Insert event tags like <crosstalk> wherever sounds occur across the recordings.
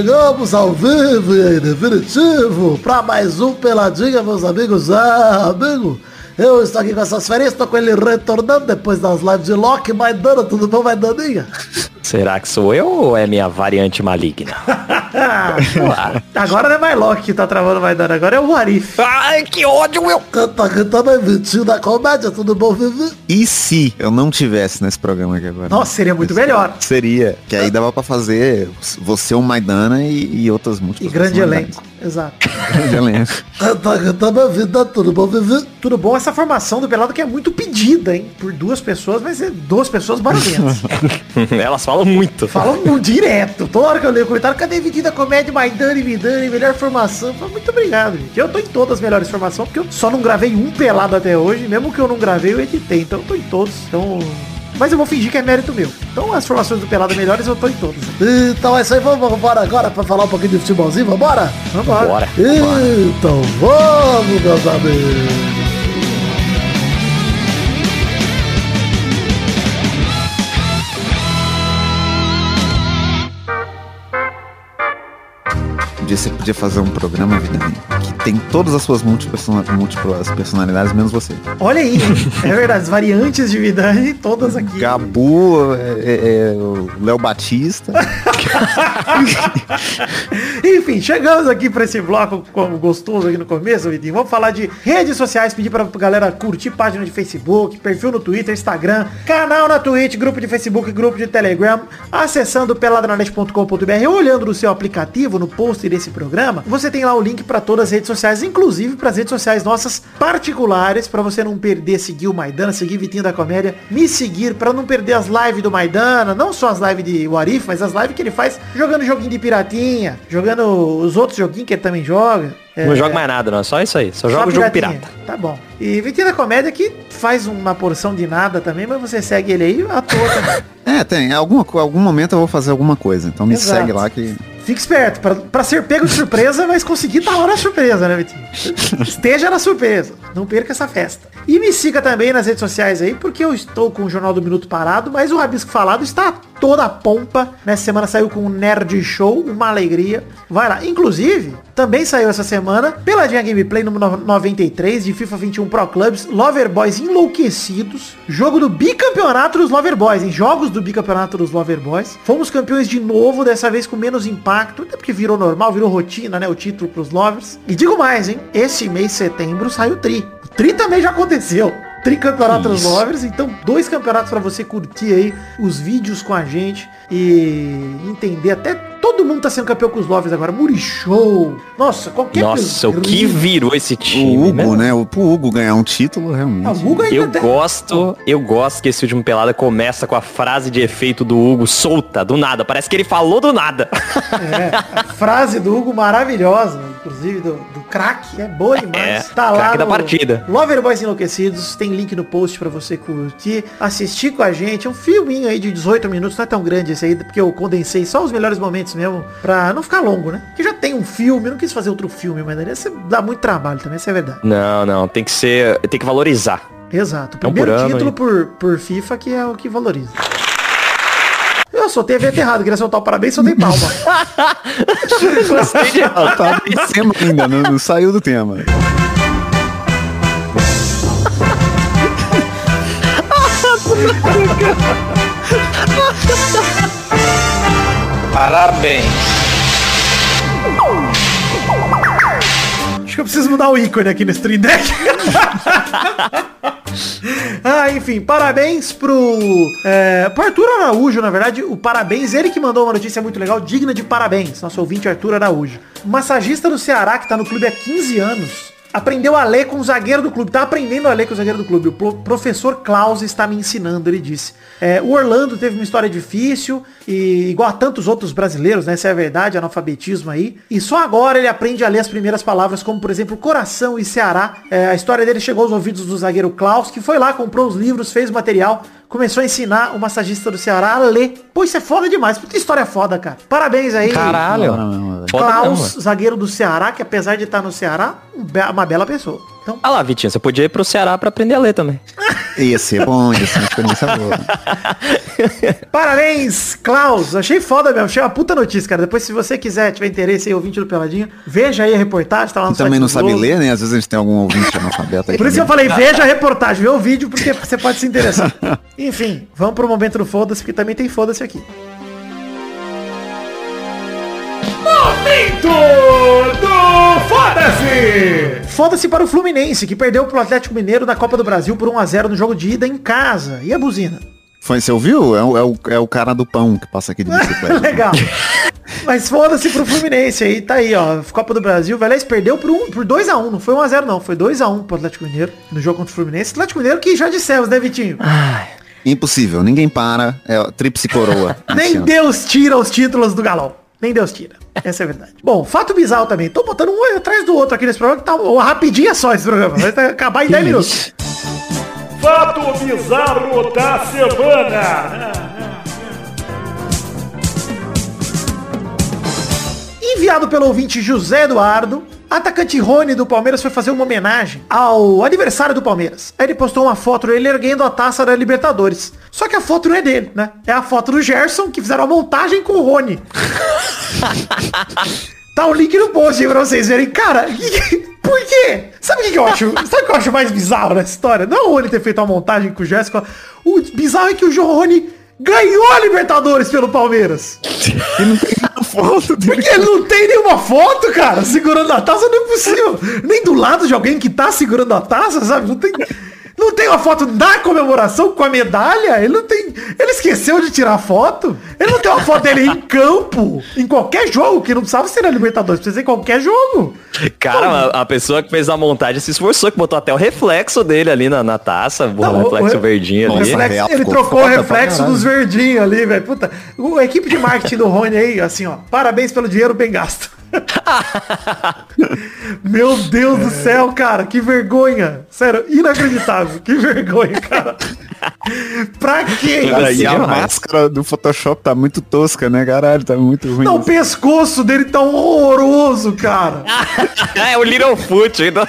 chegamos ao vivo e definitivo para mais um Peladinha, meus amigos. Ah, amigo, eu estou aqui com essas férias, estou com ele retornando depois das lives de Loki. Maidana, tudo bom, Maidaninha? Será que sou eu ou é minha variante maligna? <laughs> agora não é mais Loki que tá travando Maidana, agora é o Arif. Ai, que ódio, meu! Canta, canta bem, Vitinho da comédia, tudo bom, Vivi? E se eu não tivesse nesse programa aqui agora? Nossa, seria muito Esse- melhor. Seria. Que aí dava pra fazer você, o Maidana e, e outras E múltiplas. grande personalidades. elenco. Exato. Grande elenco. Canta, canta bem, vida, tudo bom? Tudo bom? Essa formação do Pelado que é muito pedida, hein? Por duas pessoas, vai ser duas pessoas barulhentas. <laughs> Elas falam muito. Falam direto. Toda hora que eu leio o comentário, cadê Vidida Comédia, Maidana e Vidani, melhor formação? Falo, muito obrigado, gente. Eu tô em todas as melhores formações, porque eu só não gravei um pelado até hoje. Mesmo que eu não gravei, eu editei. Então eu tô em todos. Então. Mas eu vou fingir que é mérito meu. Então as formações do Pelado melhores eu tô em todas. Então é isso aí, vamos embora agora pra falar um pouquinho de futebolzinho, vambora? Vambora. Bora. Então vamos, meus amigos. Dia você podia fazer um programa, vida minha, que tem todas as suas múltiplas, personalidades, menos você. Olha aí, é verdade, as variantes de Vidani, todas aqui. Gabu, é, é, é, o Léo Batista. <laughs> Enfim, chegamos aqui para esse bloco como gostoso aqui no começo, Vidinho. Vamos falar de redes sociais, pedir pra galera curtir página de Facebook, perfil no Twitter, Instagram, canal na Twitch, grupo de Facebook, grupo de Telegram, acessando peladranet.com.br olhando no seu aplicativo, no post desse programa, você tem lá o link para todas as redes sociais, inclusive para as redes sociais nossas particulares, para você não perder, seguir o Maidana, seguir Vitinho da Comédia, me seguir para não perder as lives do Maidana, não só as lives de Warif, mas as lives que ele faz jogando joguinho de piratinha, jogando os outros joguinhos que ele também joga. Não É, jogo mais nada, não. Só isso aí. Só só jogo jogo pirata. Tá bom. E Vitinho da Comédia que faz uma porção de nada também, mas você segue ele aí à toa também. <laughs> É, tem. Alguma, co- algum momento eu vou fazer alguma coisa. Então me Exato. segue lá que. Fique esperto, pra, pra ser pego de surpresa, mas conseguir tá lá surpresa, né, Vitinho? Esteja na surpresa. Não perca essa festa. E me siga também nas redes sociais aí, porque eu estou com o Jornal do Minuto parado, mas o Rabisco Falado está toda a pompa. Nessa semana saiu com o Nerd Show, uma alegria. Vai lá. Inclusive, também saiu essa semana, Peladinha Gameplay número 93 de FIFA 21 Pro Clubs, Lover Boys enlouquecidos, jogo do bicampeonato dos Lover Boys, em jogos do bicampeonato dos Lover Boys. Fomos campeões de novo, dessa vez com menos impacto, até porque virou normal, virou rotina, né, o título pros Lovers. E digo mais, hein, esse mês setembro saiu o Tri. O Tri também já aconteceu. Tricampeonato dos Isso. Lovers, então dois campeonatos pra você curtir aí os vídeos com a gente e entender até todo mundo tá sendo campeão com os Lovers agora. Murichou. Nossa, qualquer Nossa, o que virou esse O time, Hugo, né? O, pro Hugo ganhar um título, realmente. Ah, o Hugo ainda Eu tem- gosto, eu gosto que esse último pelada começa com a frase de efeito do Hugo solta, do nada. Parece que ele falou do nada. É, a frase do Hugo maravilhosa, inclusive do, do craque, é boa demais. É, tá lá craque da no partida. Lover Boys Enlouquecidos, tem link no post pra você curtir, assistir com a gente. É um filminho aí de 18 minutos, não é tão grande esse aí, porque eu condensei só os melhores momentos mesmo, pra não ficar longo, né? Que já tem um filme, eu não quis fazer outro filme, mas daí dá muito trabalho também, isso é verdade. Não, não, tem que ser, tem que valorizar. Exato. É um primeiro por ano, título hein? por, por FIFA que é o que valoriza. Eu soltei evento errado, queria soltar o parabéns, soltei palma. <laughs> Gostei de Ah, tá no tema ainda, não, não saiu do tema. Parabéns. Acho que eu preciso mudar o ícone aqui Stream Deck. <laughs> <laughs> ah, enfim, parabéns pro, é, pro Arthur Araújo, na verdade, o parabéns, ele que mandou uma notícia muito legal, digna de parabéns, nosso ouvinte Arthur Araújo. Massagista do Ceará, que tá no clube há 15 anos, aprendeu a ler com o zagueiro do clube, tá aprendendo a ler com o zagueiro do clube. O pro- professor Klaus está me ensinando, ele disse. É, o Orlando teve uma história difícil, e igual a tantos outros brasileiros, né? Essa é a verdade, analfabetismo aí. E só agora ele aprende a ler as primeiras palavras, como por exemplo, coração e Ceará. É, a história dele chegou aos ouvidos do zagueiro Klaus, que foi lá, comprou os livros, fez o material, começou a ensinar o massagista do Ceará a ler. Pô, isso é foda demais. Puta história foda, cara. Parabéns aí. Caralho. Não, Foda Klaus, mesmo. zagueiro do Ceará, que apesar de estar no Ceará, um uma bela pessoa. Então, Ah lá, Vitinho, você podia ir pro Ceará pra aprender a ler também. <laughs> Ia ser bom, ia ser uma experiência boa. <laughs> Parabéns, Klaus. Achei foda mesmo. Achei uma puta notícia, cara. Depois, se você quiser, tiver interesse aí, ouvinte do Peladinho, veja aí a reportagem, tá lá no E também site não sabe ler, né? Às vezes a gente tem algum ouvinte analfabeto aí. Por isso que eu falei, veja a reportagem, vê o vídeo, porque você pode se interessar. <laughs> Enfim, vamos pro momento do foda-se, porque também tem foda-se aqui. Momento do foda-se! Foda-se para o Fluminense, que perdeu pro Atlético Mineiro na Copa do Brasil por 1x0 no jogo de ida em casa. E a buzina? Foi, você ouviu? É, o- é o, é o cara do pão que passa aqui de <laughs> bicicleta. Legal. Mas foda-se pro Fluminense aí, tá aí, ó. Copa do Brasil, o Vélez perdeu por, um, por 2x1, não foi 1x0 não, foi 2x1 pro Atlético Mineiro, no jogo contra o Fluminense. Atlético Mineiro que já dissemos, né, Vitinho? Impossível, ninguém para. É tríplice coroa. <laughs> Nem. Deus tira os títulos do Galão. Nem Deus tira. Essa é a verdade. Bom, fato bizarro também. Tô botando um atrás do outro aqui nesse programa, que tá uma rapidinha só esse programa. Vai acabar em 10 minutos. Fato bizarro da semana. Enviado pelo ouvinte José Eduardo, atacante Rony do Palmeiras foi fazer uma homenagem ao aniversário do Palmeiras. Aí ele postou uma foto dele erguendo a taça da Libertadores. Só que a foto não é dele, né? É a foto do Gerson, que fizeram a montagem com o Rony. <laughs> tá o link no post aí pra vocês verem. Cara, <laughs> por quê? Sabe o que, eu acho? <laughs> Sabe o que eu acho mais bizarro nessa história? Não o Rony ter feito uma montagem com o Gerson. O bizarro é que o João Rony ganhou a Libertadores pelo Palmeiras. Foto dele. Porque ele não tem nenhuma foto, cara, segurando a taça, não é possível. Nem do lado de alguém que tá segurando a taça, sabe? Não tem, não tem uma foto da comemoração com a medalha. Ele não tem. Ele esqueceu de tirar foto. Ele não tem uma foto dele em <laughs> campo, em qualquer jogo, que não precisava ser na Libertadores, precisa ser em qualquer jogo. Cara, a, a pessoa que fez a montagem se esforçou, que botou até o reflexo dele ali na, na taça, o Não, reflexo o- verdinho o ali. reflexo- ele trocou o reflexo dos verdinhos ali, velho. Puta, o- a equipe de marketing do Rony aí, assim, ó. Parabéns pelo dinheiro bem gasto. <laughs> Meu Deus do céu, cara, que vergonha. Sério, inacreditável. Que vergonha, cara. <laughs> pra quê? Cara, E a máscara do Photoshop tá muito tosca, né, caralho? Tá muito ruim. Não, o pescoço dele tá horroroso, cara. <laughs> é o Little Foot. Então...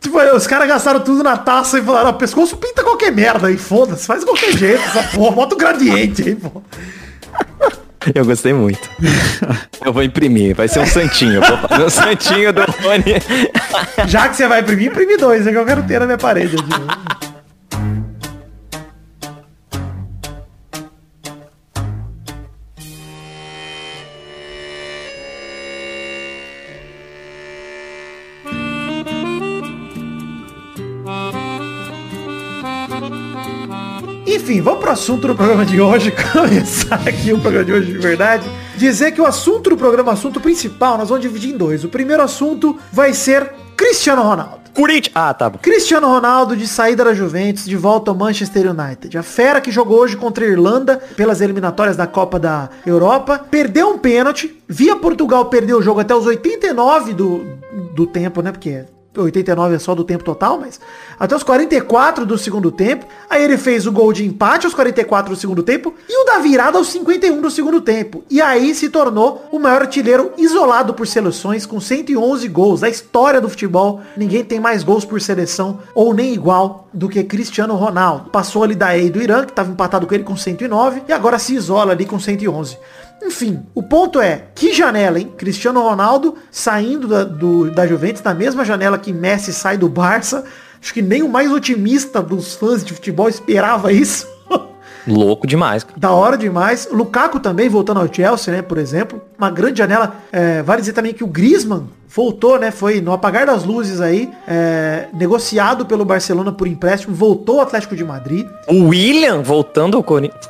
Tipo, os caras gastaram tudo na taça e falaram, "Ah, pescoço pinta qualquer merda aí, foda-se, faz de qualquer jeito essa porra, bota o gradiente aí, pô. Eu gostei muito. <laughs> Eu vou imprimir, vai ser um santinho. Vou fazer um santinho do Rony. Já que você vai imprimir, imprime dois, é que eu quero ter na minha parede Enfim, vamos pro assunto do programa de hoje. <laughs> Começar aqui o programa de hoje de verdade. Dizer que o assunto do programa, o assunto principal, nós vamos dividir em dois. O primeiro assunto vai ser Cristiano Ronaldo. Corinthians. Ah, tá bom. Cristiano Ronaldo de saída da Juventus, de volta ao Manchester United. A fera que jogou hoje contra a Irlanda pelas eliminatórias da Copa da Europa, perdeu um pênalti, via Portugal perder o jogo até os 89 do, do tempo, né? Porque 89 é só do tempo total, mas até os 44 do segundo tempo. Aí ele fez o gol de empate aos 44 do segundo tempo e o da virada aos 51 do segundo tempo. E aí se tornou o maior artilheiro isolado por seleções com 111 gols. Da história do futebol, ninguém tem mais gols por seleção ou nem igual do que Cristiano Ronaldo. Passou ali da EI do Irã, que estava empatado com ele com 109 e agora se isola ali com 111. Enfim, o ponto é, que janela, hein? Cristiano Ronaldo saindo da, do, da Juventus, na mesma janela que Messi sai do Barça. Acho que nem o mais otimista dos fãs de futebol esperava isso. <laughs> Louco demais. cara. da hora demais. Lukaku também voltando ao Chelsea, né? Por exemplo. Uma grande janela. É, vale dizer também que o Griezmann voltou, né? Foi no apagar das luzes aí. é, negociado pelo Barcelona por empréstimo. Voltou ao Atlético de Madrid. O William voltando ao Corinthians.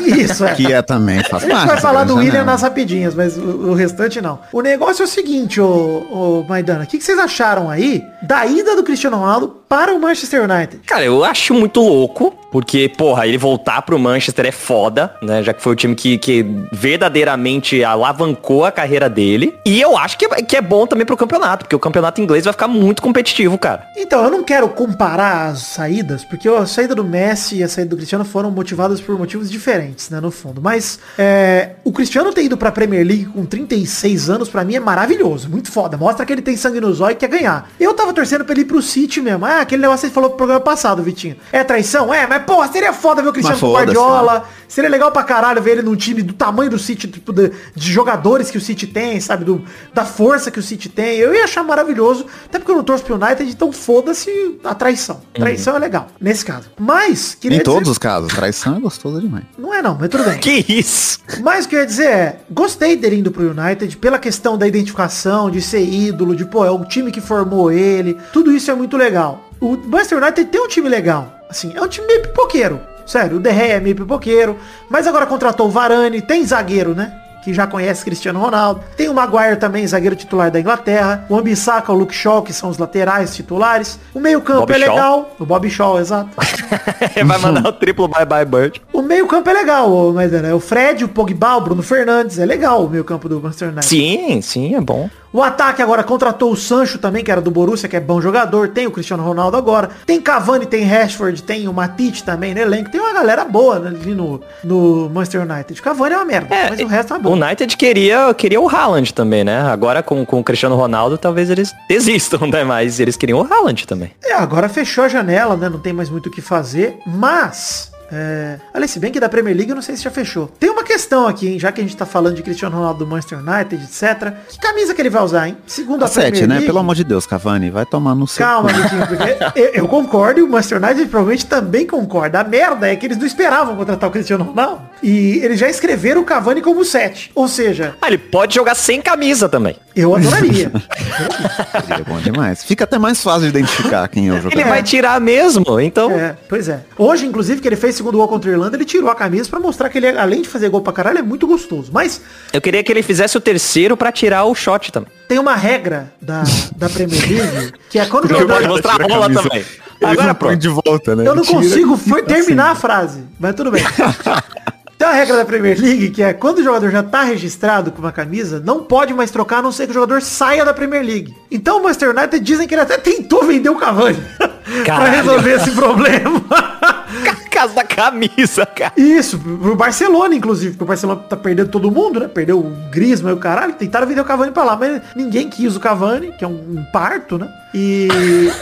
Isso, é. Que é também, faz A gente parte vai falar do William janela. nas rapidinhas, mas o, o restante não. O negócio é o seguinte, ô, ô Maidana, o que, que vocês acharam aí da ida do Cristiano Ronaldo para o Manchester United? Cara, eu acho muito louco, porque, porra, ele voltar pro Manchester é foda, né? Já que foi o time que, que verdadeiramente alavancou a carreira dele. E eu acho que é, que é bom também pro campeonato, porque o campeonato inglês vai ficar muito competitivo, cara. Então, eu não quero comparar as saídas, porque a saída do Messi e a saída do Cristiano foram motivadas por motivos diferentes, né, no fundo. Mas é, o Cristiano ter ido pra Premier League com 36 anos, pra mim, é maravilhoso. Muito foda. Mostra que ele tem sangue no zóio e quer ganhar. Eu tava torcendo pra ele ir pro City mesmo. Ah, aquele negócio que você falou pro programa passado, Vitinho. É traição? É, mas porra, seria foda ver o Cristiano foda-se, Guardiola. Seria legal pra caralho ver ele num time do tamanho do City, tipo, de, de jogadores que o City tem, sabe? Do, da força que o City tem. Eu ia achar maravilhoso. Até porque eu não torço pro United, então foda-se a traição. Traição é legal, nesse caso. Mas, Em todos dizer- os casos, traição é gostoso demais. Não é não, mas tudo bem. <laughs> Que isso? Mas que ia dizer é, gostei dele indo pro United pela questão da identificação, de ser ídolo, de pô, é o time que formou ele. Tudo isso é muito legal. O Manchester United tem um time legal. Assim, é um time meio pipoqueiro. Sério, o De é meio pipoqueiro. Mas agora contratou o Varane, tem zagueiro, né? Que já conhece Cristiano Ronaldo. Tem o Maguire também, zagueiro titular da Inglaterra. O Ambissaca, o Luke Shaw, que são os laterais titulares. O meio campo Bobby é Shaw? legal. O Bobby Shaw, exato. <laughs> Vai mandar o triplo bye bye Bird. O meio campo é legal, mas é o Fred, o Pogba, o Bruno Fernandes, é legal o meio campo do Manchester United. Sim, sim, é bom. O ataque agora contratou o Sancho também, que era do Borussia, que é bom jogador. Tem o Cristiano Ronaldo agora. Tem Cavani, tem Rashford, tem o Matite também no elenco. Tem uma galera boa né, ali no, no Manchester United. O Cavani é uma merda, É, mas o resto é o bom. United queria, queria o Haaland também, né? Agora com, com o Cristiano Ronaldo, talvez eles <laughs> desistam, né? Mas eles queriam o Haaland também. É, agora fechou a janela, né? Não tem mais muito o que fazer. Mas... É... Olha, se bem que da Premier League eu não sei se já fechou. Tem uma questão aqui, hein? Já que a gente tá falando de Cristiano Ronaldo do Manchester United, etc. Que camisa que ele vai usar, hein? Segundo a, A sete, Premier né? League- Pelo amor de Deus, Cavani, vai tomar no seu. Calma, Vitinho, porque eu, eu concordo e o Manchester United provavelmente também concorda. A merda é que eles não esperavam contratar o Cristiano Ronaldo. E eles já escreveram o Cavani como 7. Ou seja, Ah, ele pode jogar sem camisa também. Eu adoraria. Seria bom demais. Fica até mais fácil de identificar quem é o Ele jogador. vai tirar mesmo, então... É, pois é. Hoje, inclusive, que ele fez segundo gol contra a Irlanda, ele tirou a camisa pra mostrar que ele, além de fazer gol pra caralho, é muito gostoso. Mas Eu queria que ele fizesse o terceiro pra tirar o shot também. tem uma regra da, da Premier League, que é quando o Ele jogador... mostrar a a camisa. também. Ele Agora pronto. de volta, né? Eu não Ele tira consigo terminar a assim. frase, mas tudo bem. <laughs> Tem uma regra da Premier League que é quando o jogador já tá registrado com uma camisa, não pode mais trocar a não ser que o jogador saia da Premier League. Então o Manchester United dizem que ele até tentou vender o Cavani <laughs> pra resolver esse problema. <laughs> Casa da camisa, cara. Isso, pro Barcelona, inclusive, porque o Barcelona tá perdendo todo mundo, né? Perdeu o Griezmann e o caralho, tentaram vender o Cavani pra lá, mas ninguém quis o Cavani, que é um, um parto, né? E.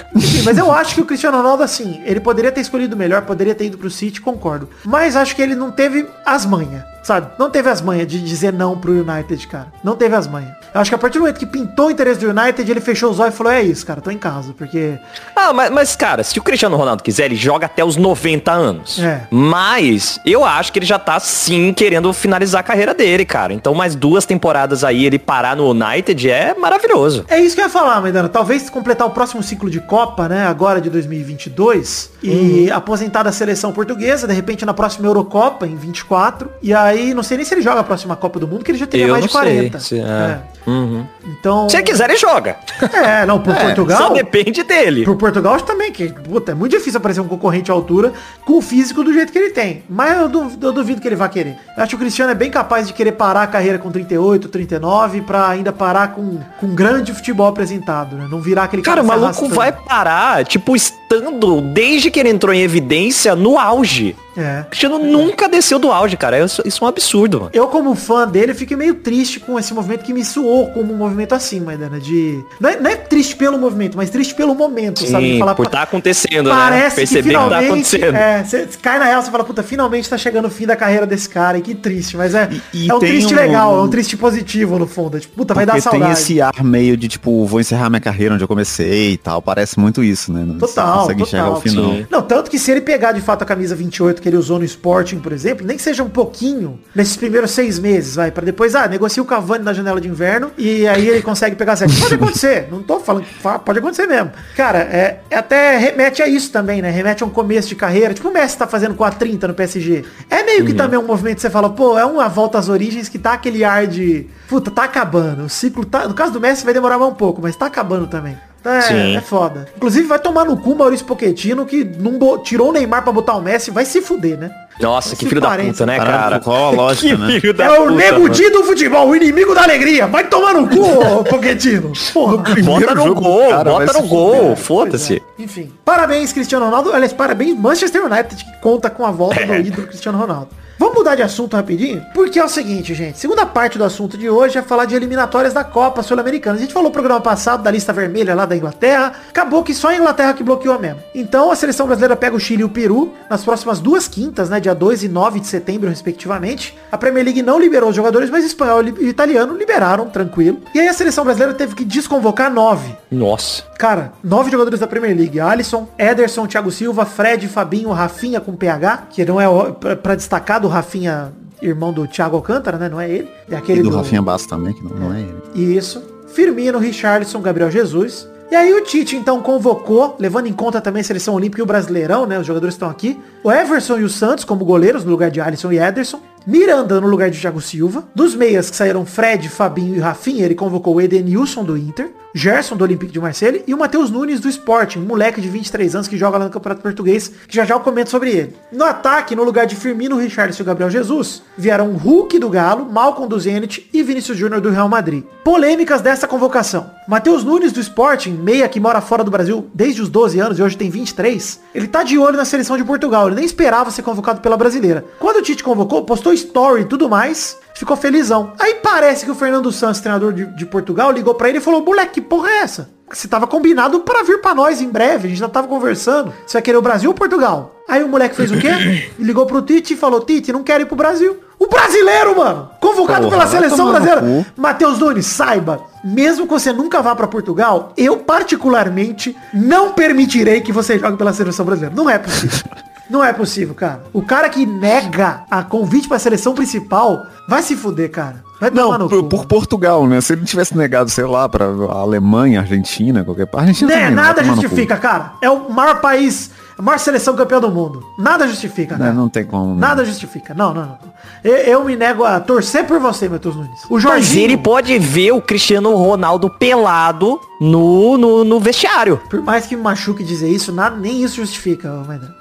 <laughs> Enfim, mas eu acho que o Cristiano Ronaldo, assim, ele poderia ter escolhido melhor, poderia ter ido pro City, concordo. Mas acho que ele não teve as manhas, sabe? Não teve as manhas de dizer não pro United, cara. Não teve as manhas. Eu acho que a partir do momento que pintou o interesse do United, ele fechou os olhos e falou, é isso, cara, tô em casa, porque. Ah, mas, mas, cara, se o Cristiano Ronaldo quiser, ele joga até os 90 anos. É. Mas eu acho que ele já tá sim querendo finalizar a carreira dele, cara. Então mais duas temporadas aí ele parar no United é maravilhoso. É isso que eu ia falar, Maidana. Talvez completar o próximo ciclo de Copa, né? Agora de 2022. E aposentar da seleção portuguesa, de repente na próxima Eurocopa, em 24. E aí, não sei nem se ele joga a próxima Copa do Mundo, que ele já teria Eu mais de 40. sei. se- é. É. Uhum. Então. Se quiser, ele joga. É, não, por <laughs> Só Portugal. depende dele. Por Portugal acho também, que puta, é muito difícil aparecer um concorrente à altura com o físico do jeito que ele tem. Mas eu duvido, eu duvido que ele vá querer. Eu acho que o Cristiano é bem capaz de querer parar a carreira com 38, 39, pra ainda parar com, com grande futebol apresentado, né? Não virar aquele Cara, o se maluco vai parar, tipo, desde que ele entrou em evidência, no auge. É. O Cristiano nunca desceu do auge, cara. Isso, isso é um absurdo, mano. Eu, como fã dele, fiquei meio triste com esse movimento que me suou como um movimento assim, Maidana, de... Não é, não é triste pelo movimento, mas triste pelo momento, sabe? De Sim, por "Puta, tá acontecendo, né? Parece Perceber que que, tá finalmente, acontecendo. é, você cai na real, você fala, puta, finalmente tá chegando o fim da carreira desse cara, e que triste, mas é, E- e é um triste um- legal, é um triste positivo no fundo, é tipo, puta, vai dar Porque tem saudade. esse ar meio de, tipo, vou encerrar minha carreira onde eu comecei e tal. Parece muito isso, né? Total, consegue total, o final. sim. Não, tanto que se ele pegar de fato a camisa 28 que ele usou no Sporting, por exemplo, nem que seja um pouquinho nesses primeiros seis meses, vai, pra depois, ah, negocia o Cavani na janela de inverno e aí ele consegue pegar sete. Pode acontecer, não tô falando pode acontecer mesmo. Cara, é, é até remete a isso também, né? Remete a um começo de carreira, tipo o Messi tá fazendo com a 30 no PSG. É meio Uhum. que também um movimento que você fala, pô, é uma volta às origens que tá aquele ar de, puta, tá acabando. O ciclo tá, no caso do Messi vai demorar mais um pouco, mas tá acabando também. É, Sim. é foda. Inclusive vai tomar no cu o Maurício Pochettino que não tirou o Neymar pra botar o Messi, vai se fuder, né? Nossa, que filho da parente, puta, né, cara? qual a <laughs> lógica, que né? filho da é o. Di do futebol, o inimigo da alegria. Vai tomar no cu, ô, <laughs> Pochettino. Porra. Bota no jogo, gol, cara, bota no gol, foda-se. Enfim. Parabéns, Cristiano Ronaldo. Aliás, parabéns, Manchester United, que conta com a volta do <laughs> ídolo Cristiano Ronaldo. Vamos mudar de assunto rapidinho? Porque é o seguinte, gente. Segunda parte do assunto de hoje é falar de eliminatórias da Copa Sul-Americana. A gente falou no programa passado da lista vermelha lá da Inglaterra. Acabou que só a Inglaterra que bloqueou mesmo. Então a seleção brasileira pega o Chile e o Peru nas próximas duas quintas, né? Dia 2 e 9 de setembro, respectivamente. A Premier League não liberou os jogadores, mas espanhol e italiano liberaram, tranquilo. E aí a seleção brasileira teve que desconvocar nove. Nossa. Cara, nove jogadores da Premier League. Alisson, Ederson, Thiago Silva, Fred, Fabinho, Rafinha com PH, que não é pra destacar do Rafinha, irmão do Thiago Alcântara, né? Não é ele. É aquele E do Rafinha Bastos também, que não, não é ele. Isso. Firmino, Richarlison, Gabriel Jesus. E aí o Tite então convocou, levando em conta também a seleção olímpica e o Brasileirão, né? Os jogadores estão aqui. O Everson e o Santos como goleiros no lugar de Alisson e Ederson. Miranda no lugar de Thiago Silva. Dos meias que saíram Fred, Fabinho e Rafinha, ele convocou o Edenilson do Inter. Gerson do Olympique de Marseille e o Matheus Nunes do Sporting, um moleque de 23 anos que joga lá no Campeonato Português, que já já eu comento sobre ele. No ataque, no lugar de Firmino, Richarlison e Gabriel Jesus, vieram Hulk do Galo, Malcom do Zenit e Vinícius Júnior do Real Madrid. Polêmicas dessa convocação. Matheus Nunes do Sporting, meia que mora fora do Brasil desde os 12 anos e hoje tem 23, ele tá de olho na seleção de Portugal, ele nem esperava ser convocado pela brasileira. Quando o Tite convocou, postou story e tudo mais, ficou felizão. Aí parece que o Fernando Santos, treinador de, de Portugal, ligou pra ele e falou, moleque, que porra é essa? Você tava combinado para vir pra nós em breve, a gente já tava conversando. Você vai querer o Brasil ou Portugal? Aí o moleque fez o quê? <coughs> Ligou pro Tite e falou, Tite, não quero ir pro Brasil. O brasileiro, mano! Convocado Porra, pela seleção brasileira. Matheus Nunes, saiba, mesmo que você nunca vá pra Portugal, eu particularmente não permitirei que você jogue pela seleção brasileira. Não é possível. <laughs> Não é possível, cara. O cara que nega a convite pra seleção principal vai se fuder, cara. Vai tomar Não, no por, cu. por Portugal, né? Se ele tivesse negado, sei lá, pra Alemanha, Argentina, qualquer parte. Argentina Né, também, vai nada justifica, cara. É o maior país, a maior seleção campeã do mundo. Nada justifica, cara. Não, não tem como. né? Nada justifica. Não, não, não. Eu, eu me nego a torcer por você, Matheus Nunes. O Mas Jorginho, ele pode ver o Cristiano Ronaldo pelado no, no, no vestiário. por mais que me machuque dizer isso, nada, nem isso justifica, Maidana.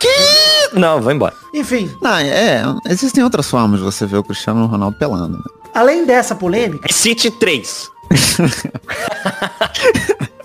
<laughs> Não, vai embora. Enfim, Ah, é, existem outras formas de você ver o Cristiano Ronaldo pelando, né? além dessa polêmica, City 3. <laughs>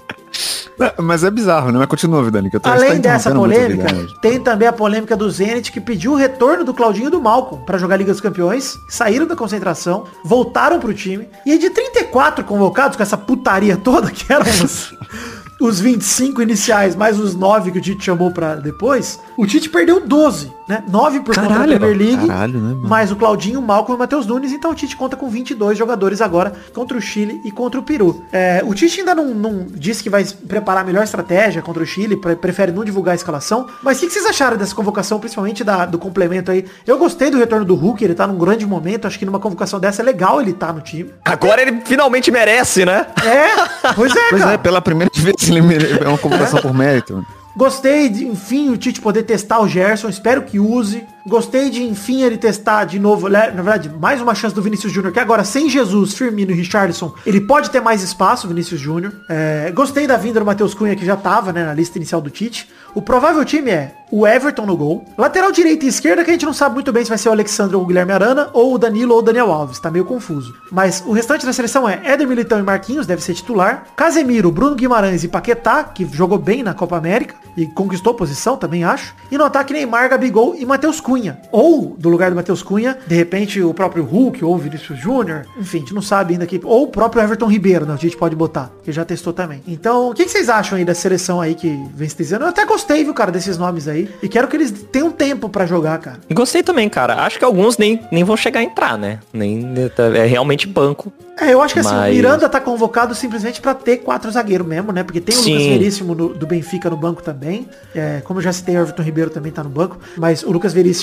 Não, Mas é bizarro, né? Mas continua, Vidani, que eu tô além dessa polêmica, tem também a polêmica do Zenit que pediu o retorno do Claudinho e do Malcom para jogar Liga dos Campeões, saíram da concentração, voltaram pro time, e de 34 convocados com essa putaria toda, que eram os, <laughs> os 25 iniciais, mais os 9 que o Tite chamou pra depois, o Tite perdeu 12, né? 9 por conta da Caralho. Premier League, Caralho, né, mais o Claudinho, o Malcom e o Matheus Nunes, então o Tite conta com 22 jogadores agora contra o Chile e contra o Peru. É, o Tite ainda não, não disse que vai preparar a melhor estratégia contra o Chile, pre- prefere não divulgar a escalação, mas o que, que vocês acharam dessa convocação, principalmente da- do complemento aí? Eu gostei do retorno do Hulk, ele tá num grande momento, acho que numa convocação dessa é legal ele tá no time. Agora ele finalmente merece, né? É, pois é, Pois cara. é, pela primeira vez ele é uma computação por mérito. Gostei de, enfim, o Tite poder testar o Gerson, espero que use. Gostei de, enfim, ele testar de novo, né, na verdade, mais uma chance do Vinícius Júnior, que agora sem Jesus, Firmino e Richardson, ele pode ter mais espaço, Vinícius Júnior. É, gostei da vinda do Matheus Cunha, que já tava, né, na lista inicial do Tite. O provável time é o Everton no gol. Lateral direita e esquerda, que a gente não sabe muito bem se vai ser o Alexandre ou o Guilherme Arana, ou o Danilo ou o Daniel Alves, tá meio confuso. Mas o restante da seleção é Éder Militão e Marquinhos, deve ser titular. Casemiro, Bruno Guimarães e Paquetá, que jogou bem na Copa América e conquistou posição, também acho. E no ataque Neymar, Gabigol e Matheus Cunha. Ou, do lugar do Matheus Cunha, de repente o próprio Hulk ou o Vinícius Júnior. Enfim, a gente não sabe ainda aqui. Ou o próprio Everton Ribeiro, né? A gente pode botar, que já testou também. Então, o que, que vocês acham aí da seleção aí que vem se dizendo? Eu até gostei, viu, cara, desses nomes aí. E quero que eles tenham tempo pra jogar, cara. Gostei também, cara. Acho que alguns nem, nem vão chegar a entrar, né? Nem, é realmente banco. É, eu acho que assim, o Mas- Miranda tá convocado simplesmente pra ter quatro zagueiros mesmo, né? Porque tem o Sim. Lucas Veríssimo no- do Benfica no banco também. É, como eu já citei, o Everton Ribeiro também tá no banco. Mas o Lucas Veríssimo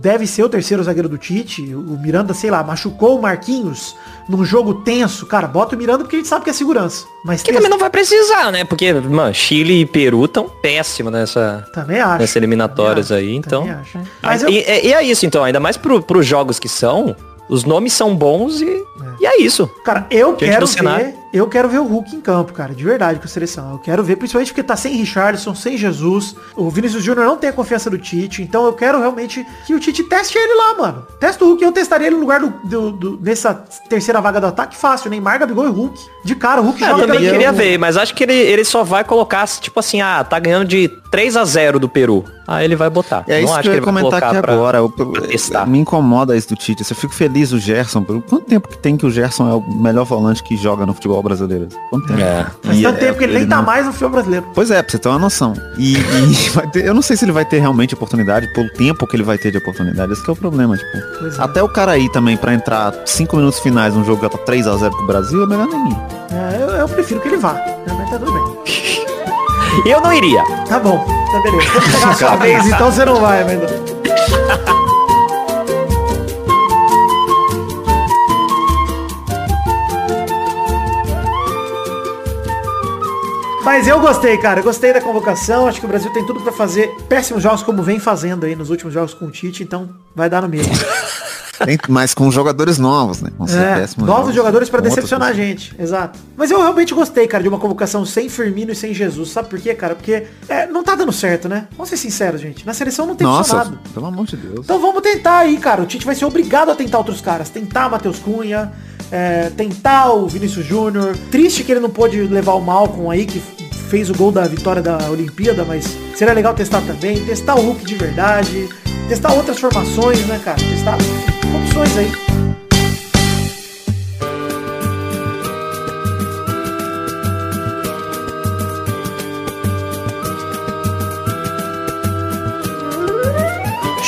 deve ser o terceiro zagueiro do Tite. O Miranda, sei lá, machucou o Marquinhos num jogo tenso. Cara, bota o Miranda porque a gente sabe que é segurança. Mas Que também não vai precisar, né? Porque, mano, Chile e Peru tão péssimos nessa, Também acho. nessas eliminatórias aí, então. acho. Mas Mas eu- e, e é isso, então, ainda mais pro, pros jogos que são, os nomes são bons e E é isso. Cara, eu Diante quero ver, eu quero ver o Hulk em campo, cara, de verdade com a seleção. Eu quero ver, principalmente porque tá sem Richardson, sem Jesus. O Vinícius Júnior não tem a confiança do Tite, então eu quero realmente que o Tite teste ele lá, mano. Testa o Hulk, eu testaria ele no lugar do, do- do- nessa terceira vaga do ataque fácil, Neymar, Gabigol e Hulk. De cara, o Hulk É, eu joga também pela- queria ver, mas acho que ele, ele só vai colocar, tipo assim, ah, tá ganhando de 3 a 0 do Peru. Aí ele vai botar. É Não isso acho que eu ia ele vai comentar aqui pra- agora. Eu- pra testar. me incomoda isso do Tite. Eu fico feliz o Gerson. Por quanto tempo que tem que o Gerson é o melhor volante que joga no futebol brasileiro? Quanto tempo? É. Faz E tanto é- tempo que ele, nem tá não- mais no filme brasileiro. Pois é, pra você ter uma noção. E, e <laughs> vai ter- eu não sei se ele vai ter realmente oportunidade, pelo tempo que ele vai ter de oportunidade. Esse que é o problema, tipo. É. Até o cara aí também, pra entrar 5 minutos finais num jogo que tá 3x0 pro Brasil, é melhor nem ir. É, eu, eu prefiro que ele vá. Mas tá tudo bem. Eu não iria. Tá bom, tá beleza. A sua vez, então você não vai, mas... Mas eu gostei, cara. Eu gostei da convocação. Acho que o Brasil tem tudo pra fazer péssimos jogos como vem fazendo aí nos últimos jogos com o Tite, então vai dar no mesmo. <laughs> Mas com jogadores novos, né? Ser É, novos jogadores pra com outras decepcionar a gente, exato. Mas eu realmente gostei, cara, de uma convocação sem Firmino e sem Jesus. Sabe por quê, cara? Porque é, não tá dando certo, né? Vamos ser sinceros, gente. Na seleção não tem Nossa, funcionado. pelo amor de Deus. Então vamos tentar aí, cara. O Tite vai ser obrigado a tentar outros caras. Tentar Matheus Cunha, é, tentar o Vinícius Júnior. Triste que ele não pôde levar o Malcom aí, que fez o gol da vitória da Olimpíada, mas seria legal testar também. Testar o Hulk de verdade. Testar outras formações, né, cara? Testar opções aí.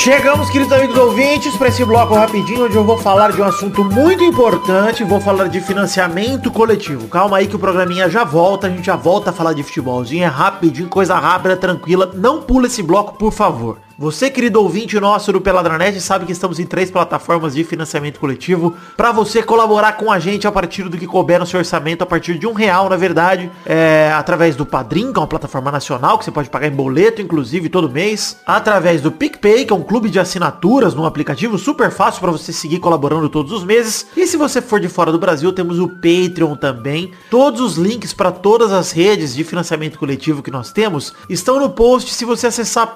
Chegamos, queridos amigos ouvintes, para esse bloco rapidinho, onde eu vou falar de um assunto muito importante, vou falar de financiamento coletivo. Calma aí que o programinha já volta, a gente já volta a falar de futebolzinho, é rapidinho, coisa rápida, tranquila. Não pula esse bloco, por favor. Você, querido ouvinte nosso do Peladranet, sabe que estamos em três plataformas de financiamento coletivo para você colaborar com a gente a partir do que couber no seu orçamento, a partir de um real, na verdade, é, através do Padrim, que é uma plataforma nacional, que você pode pagar em boleto, inclusive, todo mês, através do PicPay, que é um clube de assinaturas num aplicativo super fácil para você seguir colaborando todos os meses. E se você for de fora do Brasil, temos o Patreon também. Todos os links para todas as redes de financiamento coletivo que nós temos estão no post se você acessar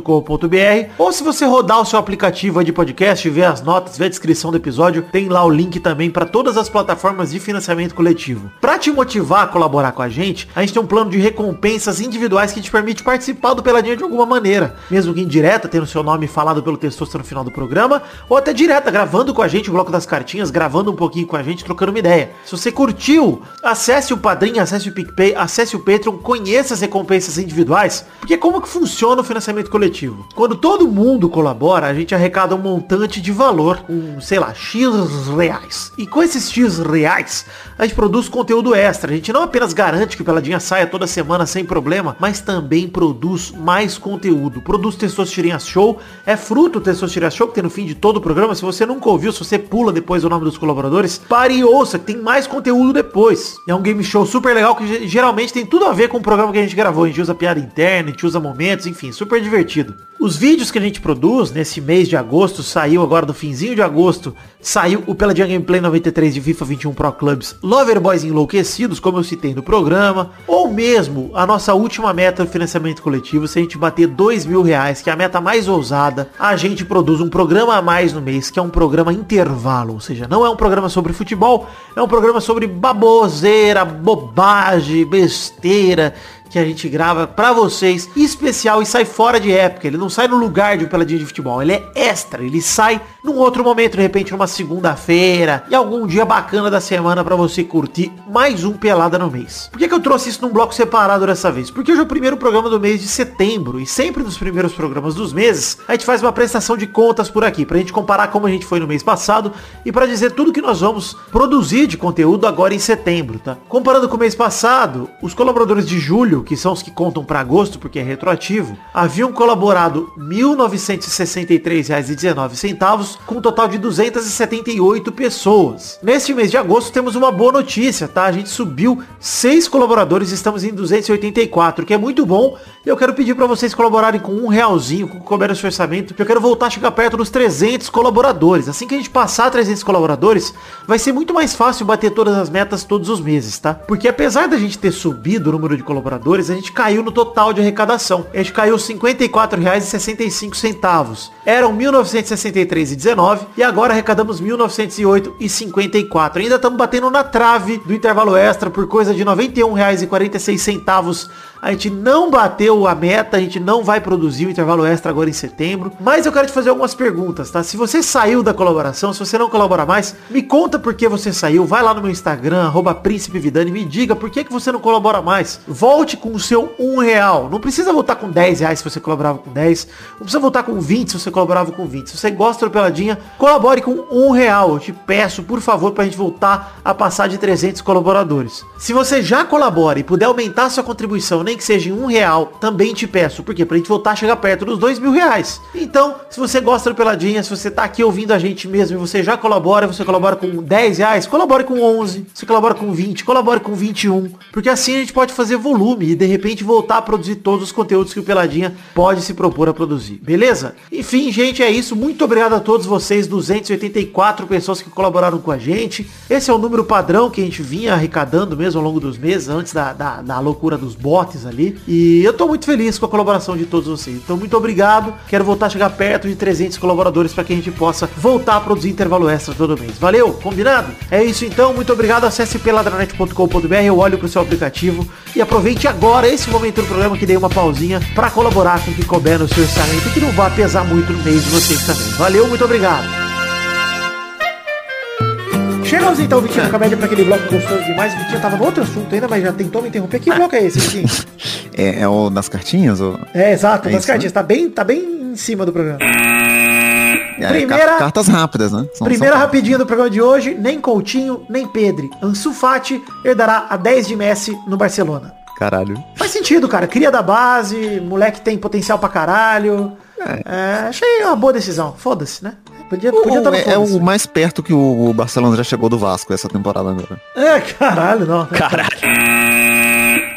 peladranet.com.br ou se você rodar o seu aplicativo de podcast, ver as notas, ver a descrição do episódio, tem lá o link também para todas as plataformas de financiamento coletivo. Para te motivar a colaborar com a gente, a gente tem um plano de recompensas individuais que te permite participar do Peladinha de alguma maneira, mesmo que indireta, tendo seu nome falado pelo textoso no final do programa, ou até direta, gravando com a gente o bloco das cartinhas, gravando um pouquinho com a gente, trocando uma ideia. Se você curtiu, acesse o Padrim, acesse o PicPay, acesse o Patreon, conheça as recompensas individuais, porque como que funciona o financiamento coletivo? Quando todo mundo colabora, a gente arrecada um montante de valor, um, sei lá, X reais. E com esses X reais, a gente produz conteúdo extra. A gente não apenas garante que o Peladinha saia toda semana sem problema, mas também produz mais conteúdo. Produz Testosterinha Show, é fruto do Testosterinha Show que tem no fim de todo o programa. Se você nunca ouviu, se você pula depois o nome dos colaboradores, pare e ouça, que tem mais conteúdo depois. É um game show super legal que ge- geralmente tem tudo a ver com o programa que a gente gravou. A gente usa piada interna, a gente usa momentos, enfim, super divertido. Os vídeos que a gente produz nesse mês de agosto, saiu agora no finzinho de agosto, saiu o Peladinha Gameplay 93 de FIFA 21 Pro Clubs Lover Boys Enlouquecidos, como eu citei no programa, ou mesmo a nossa última meta do financiamento coletivo, se a gente bater dois mil reais, que é a meta mais ousada, a gente produz um programa a mais no mês, que é um programa intervalo, ou seja, não é um programa sobre futebol, é um programa sobre baboseira, bobagem, besteira, que a gente grava pra vocês, especial e sai fora de época. Ele não sai no lugar de um peladinho de futebol, ele é extra, ele sai num outro momento, de repente numa segunda-feira, e algum dia bacana da semana pra você curtir mais um pelada no mês. Por que, que eu trouxe isso num bloco separado dessa vez? Porque hoje é o primeiro programa do mês de setembro, e sempre nos primeiros programas dos meses, a gente faz uma prestação de contas por aqui, pra gente comparar como a gente foi no mês passado e pra dizer tudo que nós vamos produzir de conteúdo agora em setembro, tá? Comparando com o mês passado, os colaboradores de julho julho, que são os que contam para agosto, porque é retroativo, haviam colaborado R$ 1.963,19, com um total de 278 pessoas. Neste mês de agosto temos uma boa notícia, tá? A gente subiu seis colaboradores, estamos em 284, que é muito bom. Eu quero pedir para vocês colaborarem com um realzinho, com o couber esse orçamento, que eu quero voltar a chegar perto dos 300 colaboradores. Assim que a gente passar 300 colaboradores, vai ser muito mais fácil bater todas as metas todos os meses, tá? Porque apesar da gente ter subido o número de colaboradores, a gente caiu no total de arrecadação. A gente caiu R$ 54,65. Eram 1.963,19 e agora arrecadamos 1.908,54. Ainda estamos batendo na trave do intervalo extra por coisa de R$ 91,46 a gente não bateu a meta, a gente não vai produzir o intervalo extra agora em setembro. Mas eu quero te fazer algumas perguntas, tá? Se você saiu da colaboração, se você não colabora mais, me conta por que você saiu. Vai lá no meu Instagram, arroba Príncipe Vidani, me diga por que, que você não colabora mais. Volte com o seu um real. Não precisa voltar com 10 reais se você colaborava com 10. Não precisa voltar com 20 se você colaborava com 20. Se você gosta do Peladinha, colabore com um real. Eu te peço, por favor, pra gente voltar a passar de 300 colaboradores. Se você já colabora e puder aumentar sua contribuição nem que seja em um real, também te peço. Por quê? Pra gente voltar a chegar perto dos dois mil reais. Então, se você gosta do Peladinha, se você tá aqui ouvindo a gente mesmo e você já colabora, você colabora com 10 reais, colabore com 11, você colabora com 20, colabore com 21. Porque assim a gente pode fazer volume e de repente voltar a produzir todos os conteúdos que o Peladinha pode se propor a produzir. Beleza? Enfim, gente, é isso. Muito obrigado a todos vocês, 284 pessoas que colaboraram com a gente. Esse é o número padrão que a gente vinha arrecadando mesmo ao longo dos meses, antes da, da, da loucura dos bots ali. E eu tô muito feliz com a colaboração de todos vocês. Então, muito obrigado. Quero voltar a chegar perto de 300 colaboradores para que a gente possa voltar a produzir intervalo extra todo mês. Valeu? Combinado? É isso então. Muito obrigado. Acesse peladranet.com.br olhe pro seu aplicativo e aproveite agora esse momento do programa que dei uma pausinha para colaborar com o que couber no seu orçamento e que não vai pesar muito no mês de vocês também. Valeu, muito obrigado. Chegamos então, Vitinho, com a média para aquele bloco gostoso demais. O Vitinho tava no outro assunto ainda, mas já tentou me interromper. Que bloco é esse, Vitinho? É, é o das cartinhas? Ou... É, exato, É das isso, cartinhas. Tá bem, tá bem em cima do programa. É, Primeira- car- cartas rápidas, né? São- Primeira são- rapidinha do programa de hoje, nem Coutinho, nem Pedri. Ansu Fati herdará a 10 de Messi no Barcelona. Caralho. Faz sentido, cara. Cria da base, moleque tem potencial pra caralho. É, achei uma boa decisão. Foda-se, né? Podia, podia estar no é, é o mais perto que o Barcelona já chegou do Vasco essa temporada agora. É, caralho, não. Caralho.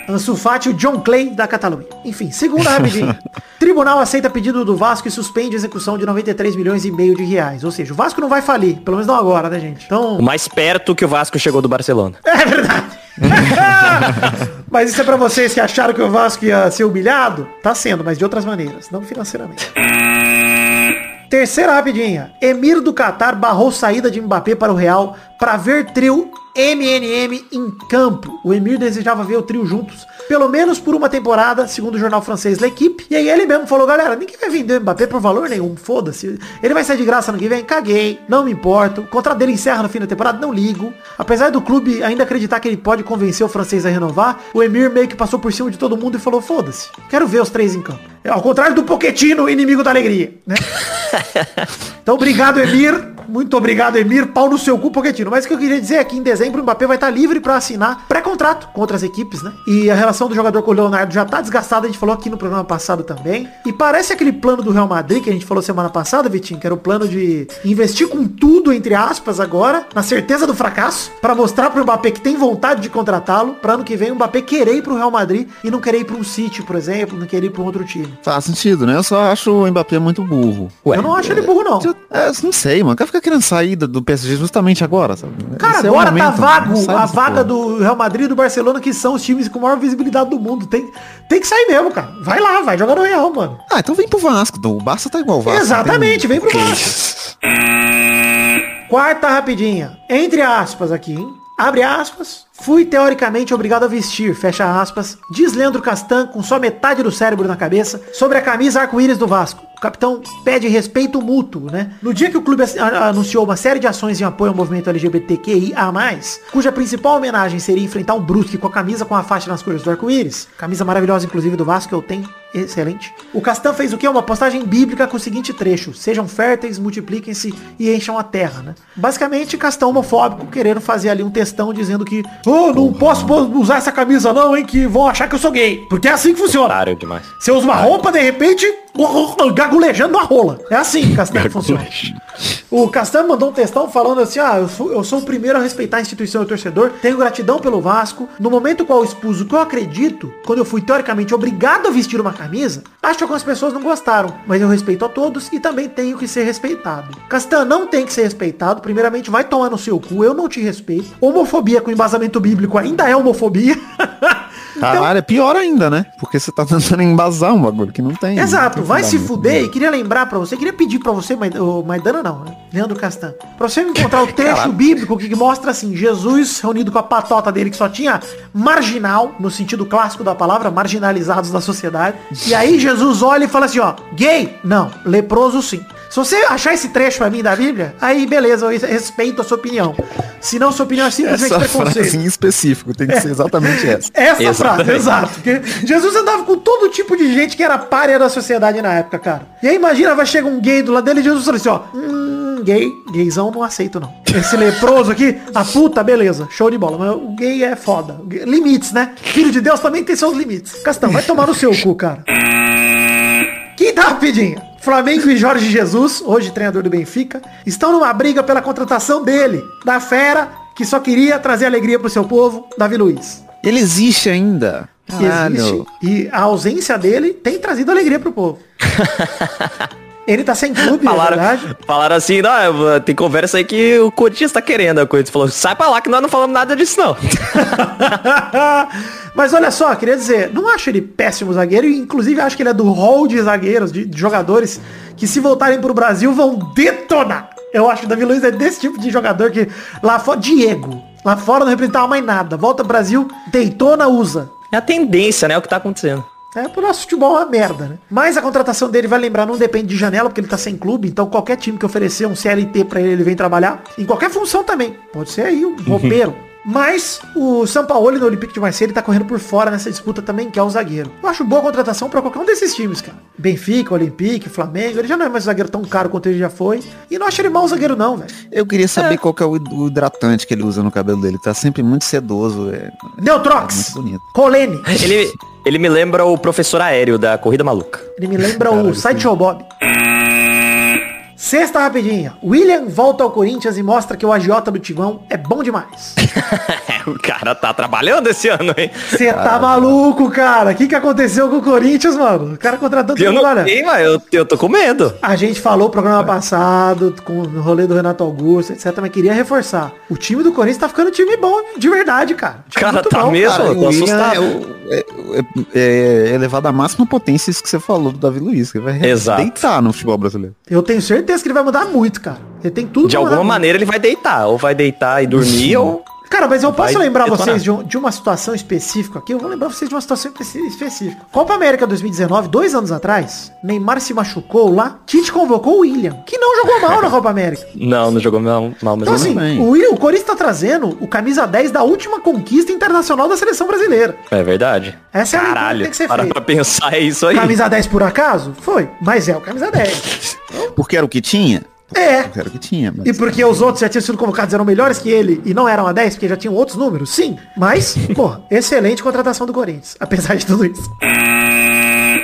Ansu Fati, o John Clay da Catalunha. Enfim, segunda rapidinho. <laughs> Tribunal aceita pedido do Vasco e suspende a execução de 93 milhões e meio de reais. Ou seja, o Vasco não vai falir, pelo menos não agora, né, gente? Então, O mais perto que o Vasco chegou do Barcelona. <laughs> É verdade. <laughs> mas isso é pra vocês que acharam que o Vasco ia ser humilhado? Tá sendo, mas de outras maneiras, não financeiramente. Terceira rapidinha. Emir do Qatar barrou saída de Mbappé para o Real para ver trio MNM em campo. O Emir desejava ver o trio juntos, pelo menos por uma temporada, segundo o jornal francês L'Equipe. E aí ele mesmo falou, galera, ninguém vai vender o Mbappé por valor nenhum, foda-se. Ele vai sair de graça no que vem, caguei, não me importo. O contrato dele encerra no fim da temporada, não ligo. Apesar do clube ainda acreditar que ele pode convencer o francês a renovar, o Emir meio que passou por cima de todo mundo e falou, foda-se, quero ver os três em campo. É, Ao contrário do Poquetino, inimigo da alegria, né? <laughs> Então, obrigado, Emir. Muito obrigado, Emir. Pau no seu cu, Poquetino. Mas o que eu queria dizer é que em dezembro o Mbappé vai estar livre para assinar pré-contrato com outras equipes, né? E a relação do jogador com o Leonardo já tá desgastada, a gente falou aqui no programa passado também. E parece aquele plano do Real Madrid que a gente falou semana passada, Vitinho, que era o plano de investir com tudo, entre aspas, agora, na certeza do fracasso, para mostrar pro Mbappé que tem vontade de contratá-lo, para ano que vem o Mbappé querer ir pro Real Madrid e não querer ir pra um City, por exemplo, não querer ir pra um outro time. Faz sentido, né? Eu só acho o Mbappé muito burro. Ué, eu não acho ele burro, não. Eu, é, não sei, mano. O cara fica querendo sair do, do PSG justamente agora, sabe? Cara, Esse é agora tá momento, vago não a vaga porra. do Real Madrid e do Barcelona, que são os times com maior visibilidade do mundo. Tem, tem que sair mesmo, cara. Vai lá, vai jogar no Real, mano. Ah, então vem pro Vasco. O Barça tá igual o Vasco. Exatamente, tem- vem pro Vasco. Quarta rapidinha. Entre aspas aqui, hein? Abre aspas. Fui teoricamente obrigado a vestir, fecha aspas, diz Leandro Castan com só metade do cérebro na cabeça, sobre a camisa arco-íris do Vasco. O capitão pede respeito mútuo, né? No dia que o clube anunciou uma série de ações em apoio ao movimento LGBTQIA+, cuja principal homenagem seria enfrentar um Brusque com a camisa com a faixa nas cores do arco-íris, camisa maravilhosa inclusive do Vasco, eu tenho Excelente. O Castan fez o quê? Uma postagem bíblica com o seguinte trecho. Sejam férteis, multipliquem-se e encham a terra, né? Basicamente, Castan homofóbico querendo fazer ali um textão dizendo que oh, não posso usar essa camisa não, hein, que vão achar que eu sou gay. Porque é assim que funciona. Otário demais. Você usa uma roupa, de repente, gagulejando a rola. É assim que Castan funciona. O Castan mandou um textão falando assim, ah, eu sou, eu sou o primeiro a respeitar a instituição e o torcedor, tenho gratidão pelo Vasco. No momento qual eu expus o que eu acredito, quando eu fui teoricamente obrigado a vestir uma camisa, acho que algumas pessoas não gostaram, mas eu respeito a todos e também tenho que ser respeitado. Castan não tem que ser respeitado, primeiramente vai tomar no seu cu, eu não te respeito. Homofobia com embasamento bíblico ainda é homofobia. <laughs> Caralho, é pior ainda, né? Porque você tá tentando embasar um bagulho que não tem. Exato, não tem vai se fuder e queria lembrar pra você, queria pedir pra você, ô, Maidana não, né? Leandro Castan, pra você encontrar o <laughs> trecho bíblico que mostra assim, Jesus reunido com a patota dele que só tinha marginal, no sentido clássico da palavra, marginalizados da sociedade. E aí Jesus olha e fala assim, ó, gay? Não, leproso sim. Se você achar esse trecho pra mim da Bíblia, aí beleza, eu respeito a sua opinião. Se não, sua opinião é simplesmente Essa frase preconceito. em específico tem que ser exatamente essa. Essa Exatamente. frase, exato. Porque Jesus andava com todo tipo de gente que era párea da sociedade na época, cara. E aí imagina, vai chegar um gay do lado dele e Jesus fala assim, ó. Hum, gay, gaysão não aceito não. Esse leproso aqui, a puta, beleza, show de bola. Mas o gay é foda. Limites, né? Filho de Deus também tem seus limites. Castão, vai tomar no seu cu, cara. Quinta rapidinha. Flamengo e Jorge Jesus, hoje treinador do Benfica, estão numa briga pela contratação dele, da fera, que só queria trazer alegria pro seu povo, Davi Luiz. Ele existe ainda. Existe. E a ausência dele tem trazido alegria pro povo. <laughs> Ele tá sem clube, na Falaram, verdade. falaram assim, não, tem conversa aí que o Corinthians tá querendo. A Corinthians falou, sai pra lá que nós não falamos nada disso não. <laughs> Mas olha só, queria dizer, não acho ele péssimo zagueiro, inclusive acho que ele é do hall de zagueiros, de, de jogadores, que se voltarem pro Brasil vão detonar. Eu acho que o Davi Luiz é desse tipo de jogador que lá fora, Diego, lá fora não representava mais nada. Volta pro Brasil, deitona, usa. É a tendência, né? É o que tá acontecendo. É, pro nosso futebol é uma merda, né? Mas a contratação dele, vai lembrar, não depende de janela, porque ele tá sem clube, então qualquer time que oferecer um CLT pra ele, ele vem trabalhar. Em qualquer função também. Pode ser aí um roupeiro. <laughs> Mas o São Paulo no Olympique de Marseille ele tá correndo por fora nessa disputa também, que é o zagueiro. Eu acho boa contratação pra qualquer um desses times, cara. Benfica, Olympique, Flamengo, ele já não é mais um zagueiro tão caro quanto ele já foi. E não acho ele mau zagueiro não, velho. Eu queria saber qual que é o hidratante que ele usa no cabelo dele. Tá sempre muito sedoso. É, é Neutrox. muito bonito. Colene. Ele, ele me lembra o professor aéreo da Corrida Maluca. Ele me lembra o Sideshow Bob. Sexta rapidinha. William volta ao Corinthians e mostra que o agiota do Tigão é bom demais. <laughs> o cara tá trabalhando esse ano, hein? Você tá maluco, cara? O que, que aconteceu com o Corinthians, mano? O cara contratou todo Eu mundo, não olha. sei, mas eu, eu tô com medo. A gente falou no programa passado, com o rolê do Renato Augusto, etc. Mas queria reforçar. O time do Corinthians tá ficando um time bom de verdade, cara. Time Cara, tá bom, mesmo? cara. Eu tô assustado. é, o- é- é- é elevado à máxima potência isso que você falou do Davi Luiz. Que vai Exato. deitar no futebol brasileiro. Eu tenho certeza que ele vai mudar muito, cara. Ele tem tudo De mudar alguma maneira ele vai deitar. Ou vai deitar e dormir, <laughs> ou... Cara, mas eu posso Vai lembrar detonar. vocês de, um- de uma situação específica aqui. Eu vou lembrar vocês de uma situação específica. Copa América 2019, dois anos atrás, Neymar se machucou lá. Tite convocou o William, que não jogou mal na Copa América. Não, não jogou mal, mal mas Então assim, bem. o, William, o Corinthians tá trazendo o camisa 10 da última conquista internacional da seleção brasileira. É verdade. Essa é a leitura que Caralho, tem que ser para feita. pra pensar, é isso aí. Camisa 10 por acaso? Foi, mas é o camisa 10. Porque era o que tinha? É. Era o que tinha. Mas... E porque os outros já tinham sido convocados, eram melhores que ele e não eram a 10, porque já tinham outros números? Sim. Mas, <laughs> pô, excelente contratação do Corinthians, apesar de tudo isso.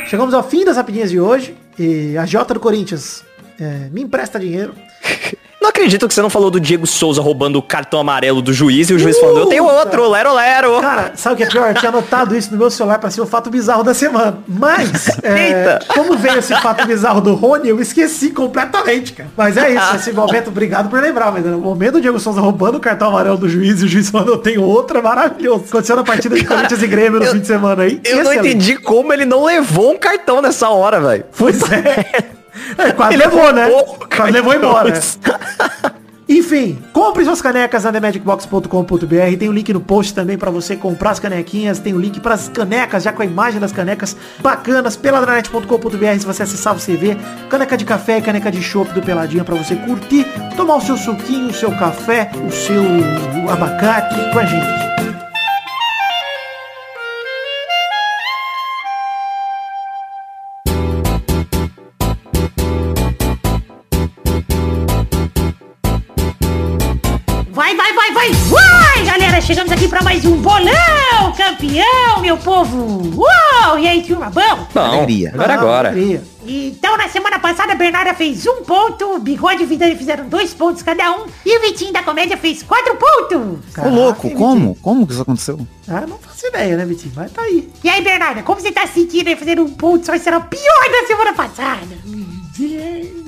Chegamos ao fim das rapidinhas de hoje. E a Jota do Corinthians é, me empresta dinheiro. Não acredito que você não falou do Diego Souza roubando o cartão amarelo do juiz e o juiz falando, eu tenho outro, lero, lero. Cara, sabe o que é pior? Eu tinha anotado isso no meu celular pra ser o fato bizarro da semana. Mas, é, Eita. como veio esse fato bizarro do Rony, eu esqueci completamente, cara. Mas é isso, esse momento, obrigado por lembrar. Mas o momento do Diego Souza roubando o cartão amarelo do juiz e o juiz falando, eu tenho outro, é maravilhoso. Aconteceu na partida de Corinthians e Grêmio no fim de semana aí. Eu não Excelente. entendi como ele não levou um cartão nessa hora, velho. Pois é. É, quase Ele levou, né? roubou o Quase levou embora. <laughs> Enfim, compre suas canecas na themagicbox.com.br. Tem o link no post também pra você comprar as canequinhas. Tem o link pras canecas, já com a imagem das canecas bacanas, peladranet.com.br. Se você acessar, você vê caneca de café e caneca de chopp do Peladinha pra você curtir, tomar o seu suquinho, o seu café, o seu abacate com a gente. Chegamos aqui pra mais um bolão campeão, meu povo! Uou! E aí, turma, bom? Bom, Alegria. agora Ah, agora. alegria. Então, na semana passada, a Bernarda fez um ponto, o Bigode e o Vidani fizeram dois pontos cada um, e o Vitinho da Comédia fez quatro pontos! Ô, louco, Caraca, como? Como que isso aconteceu? Ah, não faço ideia, né, Vitinho? Mas tá aí. E aí, Bernarda, como você tá se sentindo aí fazer um ponto só? Isso era o pior da semana passada!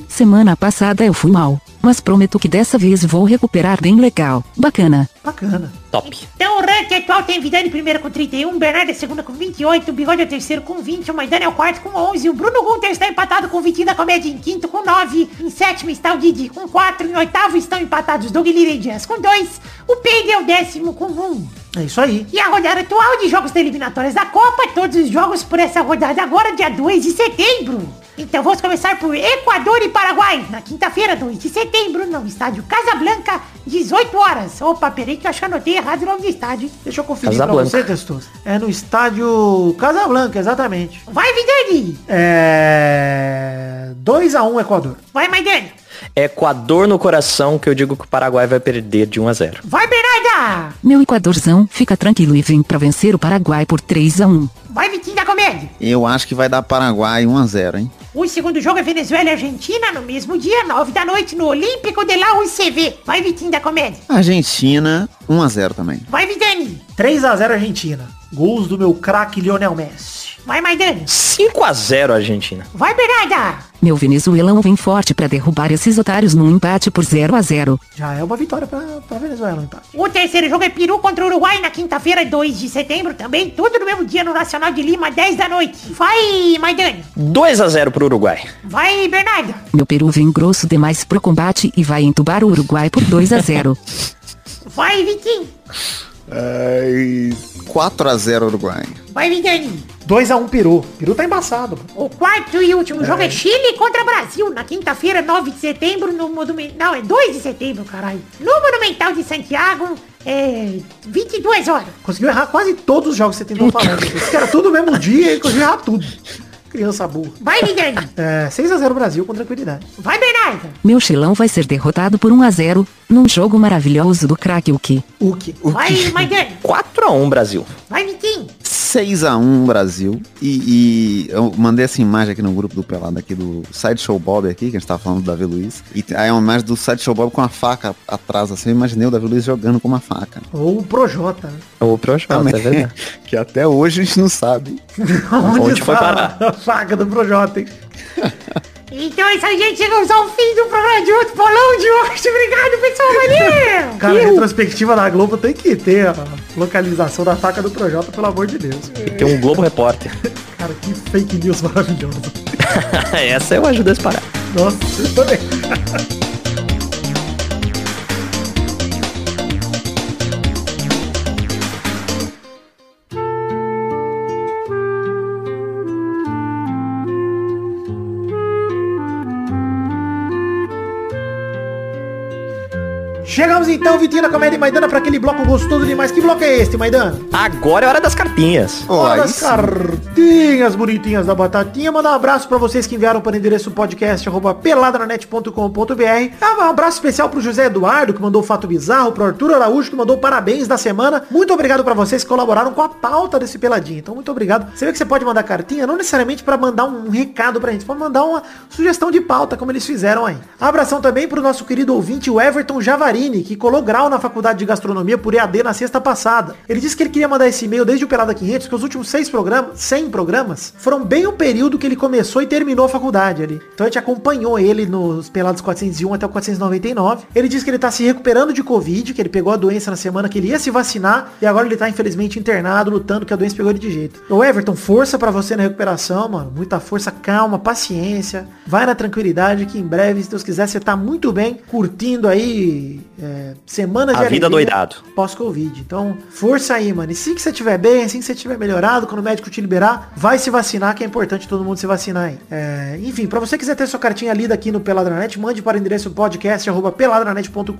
Semana passada eu fui mal, mas prometo que dessa vez vou recuperar bem legal. Bacana. Bacana. Top. Então o ranking atual tem Vidani primeiro com 31, Bernardo é segundo com 28, o Bigode é o terceiro com 20, o Maidana é o quarto com 11, o Bruno Gunter está empatado com o Vitinho da Comédia em quinto com 9, em sétimo está o Didi com 4, em oitavo estão empatados Doug Lira e Jazz com 2, o Pedro é o décimo com 1. É isso aí. E a rodada atual de jogos da eliminatórias da Copa, todos os jogos por essa rodada agora, dia 2 de setembro. Então vamos começar por Equador e Paraguai, na quinta-feira, 2 de setembro, no estádio Casablanca, 18 horas. Opa, peraí que eu acho que anotei errado o nome do estádio. Deixa eu conferir pra Casablanca. você, Testoso. É no estádio Casablanca, exatamente. Vai, Vidani! É... 2x1 Equador. Vai, Maidani! Equador no coração, que eu digo que o Paraguai vai perder de 1 a 0. Vai, Bernarda! Meu Equadorzão, fica tranquilo e vem pra vencer o Paraguai por 3 a 1 Vai, Vitinho da Comédia! Eu acho que vai dar Paraguai 1x0, hein? O segundo jogo é Venezuela e Argentina, no mesmo dia, 9 da noite, no Olímpico de La UCV. Vai, Vitinho da Comédia! Argentina, 1x0 também. Vai, Vidani! 3x0 Argentina. Gols do meu craque Lionel Messi. Vai, Maidani! 5 a 0 Argentina. Vai, Bernarda! Meu venezuelão vem forte pra derrubar esses otários num empate por 0 a 0 Já é uma vitória pra, pra Venezuela, então. O terceiro jogo é Peru contra o Uruguai na quinta-feira, 2 de setembro, também tudo no mesmo dia no Nacional de Lima, 10 da noite. Vai, Maidani! 2 a 0 pro Uruguai. Vai, Bernarda! Meu peru vem grosso demais pro combate e vai entubar o Uruguai por 2 a 0 <laughs> Vai, Vitinho! 4x0 Uruguai. Vai, Vidani! 2x1 um, Peru. Peru tá embaçado. O quarto e último é. jogo é Chile contra Brasil, na quinta-feira, 9 de setembro, no Monumental. Não, é 2 de setembro, caralho. No Monumental de Santiago, é, 22 horas. Conseguiu errar quase todos os jogos que você tentou falar. Isso era tudo no mesmo dia e conseguiu errar tudo. Criança burra. Vai, Miguel. <laughs> É, 6x0 Brasil com tranquilidade. Vai, Bernardo. Meu chilão vai ser derrotado por 1x0 num jogo maravilhoso do craque Uki. Uki. Uki. Vai, Miguel. 4x1 Brasil. Vai, Miguel. 6 a 1 Brasil. E, e, eu mandei essa imagem aqui no grupo do Pelado, aqui do Sideshow Bob aqui, que a gente tava falando do Davi Luiz. E aí é uma imagem do Sideshow Bob com a faca atrás, assim. Eu imaginei o Davi Luiz jogando com uma faca. Ou o Projota. Né? Ou o Projota, é verdade. <laughs> Que até hoje a gente não sabe. <laughs> onde, onde foi parar. A faca do Projota, hein? <laughs> Então é isso aí, gente. Chegamos ao fim do programa de outro bolão de hoje. Obrigado, pessoal. Valeu! <laughs> Cara, a retrospectiva da Globo tem que ter a localização da faca do Projota, pelo amor de Deus. Tem um Globo Repórter. <laughs> Cara, que fake news maravilhoso. <laughs> Essa eu ajudo a disparar. Nossa, eu também. Chegamos então, Vitinho da Comédia e Maidana, para aquele bloco gostoso demais. Que bloco é este, Maidana? Agora é hora das cartinhas. Hora das cartinhas bonitinhas da batatinha. Mandar um abraço pra vocês que enviaram para o endereço podcast arroba peladranet.com.br. Ah, Um abraço especial pro José Eduardo, que mandou o fato bizarro, pro Arthur Araújo, que mandou parabéns da semana. Muito obrigado pra vocês que colaboraram com a pauta desse peladinho. Então, muito obrigado. Você vê que você pode mandar cartinha, não necessariamente pra mandar um recado pra gente, pode mandar uma sugestão de pauta, como eles fizeram aí. Abração também pro nosso querido ouvinte, o Everton Que colou grau na faculdade de gastronomia por EAD na sexta passada. Ele disse que ele queria mandar esse e-mail desde o Pelada 500, que os últimos seis programas, 100 programas, foram bem o período que ele começou e terminou a faculdade ali. Então a gente acompanhou ele nos Pelados 401 até o 499. Ele disse que ele tá se recuperando de Covid, que ele pegou a doença na semana que ele ia se vacinar e agora ele tá infelizmente internado, lutando que a doença pegou ele de jeito. Ô Everton, força pra você na recuperação, mano. Muita força, calma, paciência. Vai na tranquilidade que em breve, se Deus quiser, você tá muito bem, curtindo aí é, semanas A vida doidado. Pós-Covid. Então, força aí, mano. E assim que você estiver bem, assim que você estiver melhorado, quando o médico te liberar, vai se vacinar, que é importante todo mundo se vacinar aí. É, enfim, pra você quiser ter sua cartinha lida aqui no Peladranet, mande para o endereço podcast arroba peladranet.com.br.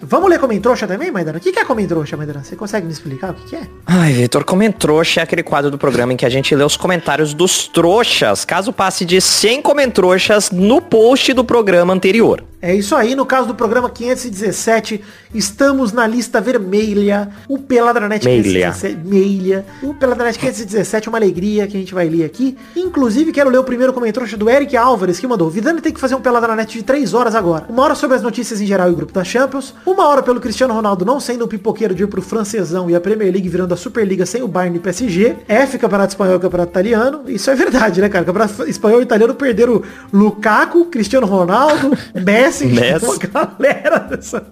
Vamos ler Comentrouxa também, Maidana? O que é Comentrouxa, Maidana? Você consegue me explicar o que que é? Ai, Vitor, Comentrouxa é aquele quadro do programa em que a gente lê os comentários dos trouxas, caso passe de 100 comentrouxas no post do programa anterior. É isso aí, no caso do programa 517, estamos na lista vermelha. O Peladranet Meilha. 517. Meilha. O Peladranet 517 é uma alegria que a gente vai ler aqui. Inclusive, quero ler o primeiro comentário do Eric Álvares, que mandou. Vidani tem que fazer um Peladranet de 3 horas agora. Uma hora sobre as notícias em geral e o grupo da Champions. Uma hora pelo Cristiano Ronaldo não sendo um pipoqueiro de ir pro francesão e a Premier League virando a Superliga sem o Bayern e PSG. F, Campeonato Espanhol e Campeonato Italiano. Isso é verdade, né, cara? Campeonato Espanhol e Italiano perderam Lukaku, Cristiano Ronaldo, <laughs> Messi, Messi. uma galera dessa,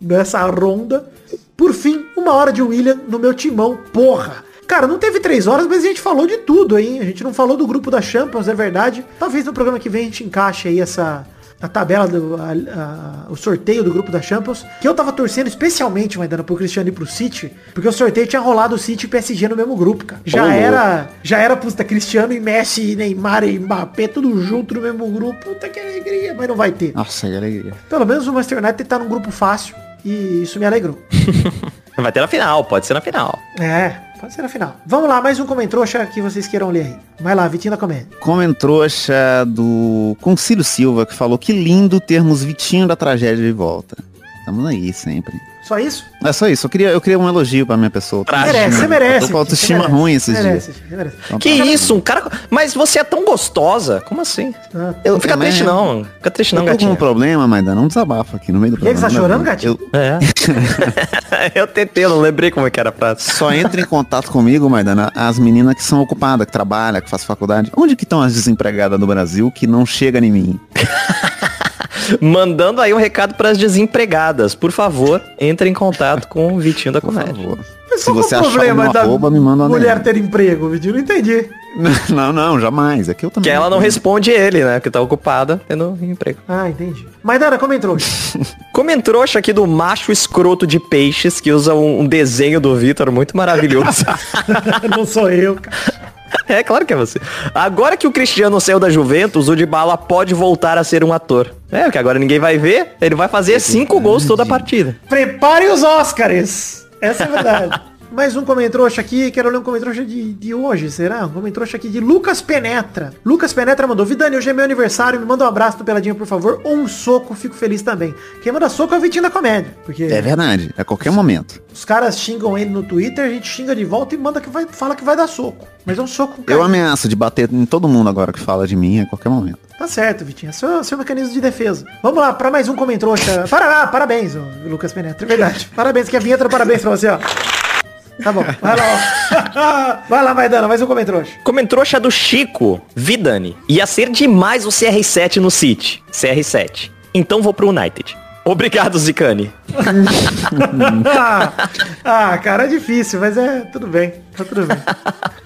dessa ronda. Por fim, uma hora de William no meu timão, porra. Cara, não teve três horas, mas a gente falou de tudo aí. A gente não falou do grupo da Champions, é verdade. Talvez no programa que vem a gente encaixe aí essa... A tabela, do, a- a- o sorteio do grupo da Champions, que eu tava torcendo especialmente, Maidana, pro Cristiano e pro City, porque o sorteio tinha rolado o City e PSG no mesmo grupo, cara. Já louco. era, já era, puta, Cristiano e Messi, e Neymar e Mbappé, tudo junto no mesmo grupo. Puta que alegria, mas não vai ter. Nossa, que alegria. Pelo menos o Manchester United tá num grupo fácil e isso me alegrou. <laughs> Vai ter na final, pode ser na final. É, pode ser na final. Vamos lá, mais um comentrouxa que vocês queiram ler aí. Vai lá, Vitinho da Comédia. Comentrouxa do Concílio Silva, que falou que lindo termos Vitinho da tragédia de volta. Tamo aí sempre. Só isso? É só isso, eu queria, eu queria um elogio pra minha pessoa. Trágico. merece, você merece. Eu tô com autoestima Você merece, ruim esses você dias. merece, você merece. Então, Que tá. isso, um cara. Mas você é tão gostosa. Como assim? Ah. Eu, fica Também triste é. não. Fica triste não, Eu tô com um gatinho. problema, mas não desabafa aqui no meio do que programa. você tá chorando, Eu- gatinho? É. <laughs> eu tentei, eu não lembrei como é que era a frase. Só entra em contato comigo, Maidana, as meninas que são ocupadas, que trabalham, que fazem faculdade. Onde que estão as desempregadas do Brasil que não chegam em mim? <laughs> Mandando aí um recado pras desempregadas. Por favor, entre em contato com o Vitinho da Comédia. Mas Se é você o achar problema uma da arroba, me manda mulher ter emprego, Vitinho? Não entendi. <laughs> Não, não, jamais. É que eu também. Que ela não responde ele, né? Que tá ocupada tendo emprego. Ah, entendi. Maidana, comentou. <laughs> Comentrouxa aqui do macho escroto de peixes, que usa um, um desenho do Vitor muito maravilhoso. <laughs> não sou eu, cara. <laughs> é, claro que é você. Agora que o Cristiano saiu da Juventus, o Dybala pode voltar a ser um ator. É, porque agora ninguém vai ver, ele vai fazer cinco gols toda a partida. Prepare os Oscars. Essa é a verdade. <laughs> Mais um comentrouxa aqui, quero ler um comentrouxa de, de hoje, será? Um comentrouxa aqui de Lucas Penetra. Lucas Penetra mandou, Vidani, hoje é meu aniversário, me manda um abraço do Peladinha, por favor, ou um soco, fico feliz também. Quem manda soco é o Vitinho da Comédia, porque É verdade, a qualquer momento. os caras xingam ele no Twitter, a gente xinga de volta e manda que vai, fala que vai dar soco. Mas é um soco com Eu ameaço de bater em todo mundo agora que fala de mim a qualquer momento. Tá certo, Vitinho. É seu, seu mecanismo de defesa. Vamos lá, para mais um comentrouxa. Para, ah, parabéns, Lucas Penetra. É verdade. <laughs> Parabéns, que a vinheta, parabéns pra você, ó. Tá bom, vai lá, ó. <laughs> Vai lá, Maidana, mais um comentrouxa. Comentrouxa do Chico, Vidani. Ia ser demais o CR7 no City. CR7. Então vou pro United. Obrigado, Zicane. <laughs> ah, cara, é difícil, mas é tudo bem. Tá tudo bem.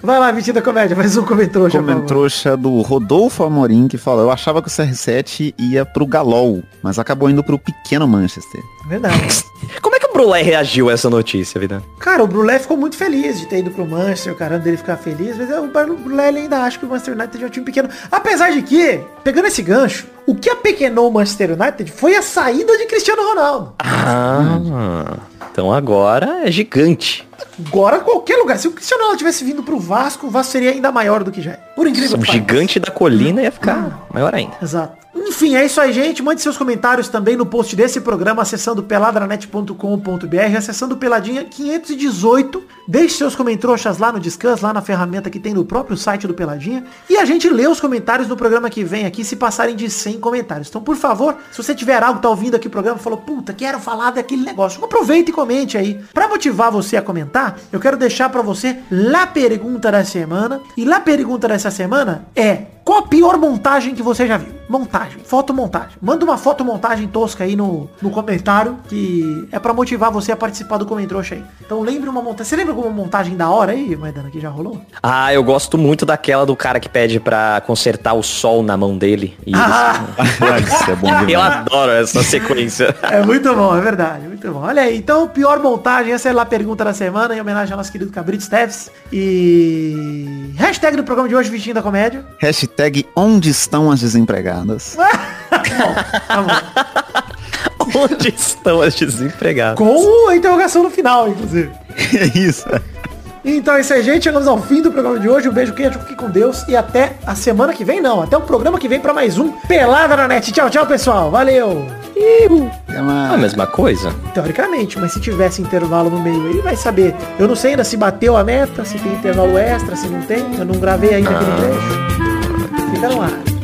Vai lá, Vitinho da Comédia, mais um comentrouxa. Comentrouxa do Rodolfo Amorim que falou, eu achava que o CR7 ia pro Galol, mas acabou indo pro pequeno Manchester. Verdade. Como é o Brulé reagiu a essa notícia, Vidani? Cara, o Brulé ficou muito feliz de ter ido pro Manchester, o caramba dele ficar feliz, mas o Brulé ainda acha que o Manchester United é um time pequeno. Apesar de que, pegando esse gancho, o que apequenou o Manchester United foi a saída de Cristiano Ronaldo. Ah, então agora é gigante. Agora, qualquer lugar. Se o Cristiano Ronaldo tivesse vindo pro Vasco, o Vasco seria ainda maior do que já é. Por incrível O que pareça. gigante da colina ia ficar maior ainda. Exato. Enfim, é isso aí, gente. Mande seus comentários também no post desse programa, acessando peladranet.com.br, acessando Peladinha 518. Deixe seus comentroxas lá no Descanso, lá na ferramenta que tem no próprio site do Peladinha. E a gente lê os comentários no programa que vem aqui, se passarem de 100 comentários. Então, por favor, se você tiver algo, tá ouvindo aqui o programa, falou, puta, quero falar daquele negócio. Aproveita e comente aí. Pra motivar você a comentar, eu quero deixar pra você lá pergunta da semana. E lá pergunta dessa semana é, qual a pior montagem que você já viu? Montagem, fotomontagem. Manda uma fotomontagem tosca aí no, no comentário, que é pra motivar você a participar do Comentrouxa aí. Então lembre uma montagem. Você lembra alguma montagem da hora aí, Maidana, que já rolou? Ah, eu gosto muito daquela do cara que pede pra consertar o sol na mão dele. E Ah, <laughs> Isso é bom Eu adoro essa sequência. <laughs> é muito bom, é verdade, muito bom. Olha aí, então, pior montagem, essa é lá a pergunta da semana, em homenagem ao nosso querido Cabrito Steves. E... Hashtag do programa de hoje, Vitinho da Comédia. Hashtag onde estão as desempregadas? <laughs> Tá. Onde estão as desempregadas? Com a interrogação no final, inclusive. É isso. Então é isso aí, gente. Chegamos ao fim do programa de hoje. Um beijo, queijo, fique com Deus. E até a semana que vem, não. Até o programa que vem pra mais um Pelada na Net. Tchau, tchau, pessoal. Valeu. É uma- A mesma coisa. Teoricamente, mas se tivesse intervalo no meio, ele vai saber. Eu não sei ainda se bateu a meta, se tem intervalo extra, se não tem. Eu não gravei ainda aquele trecho. Fica no ar.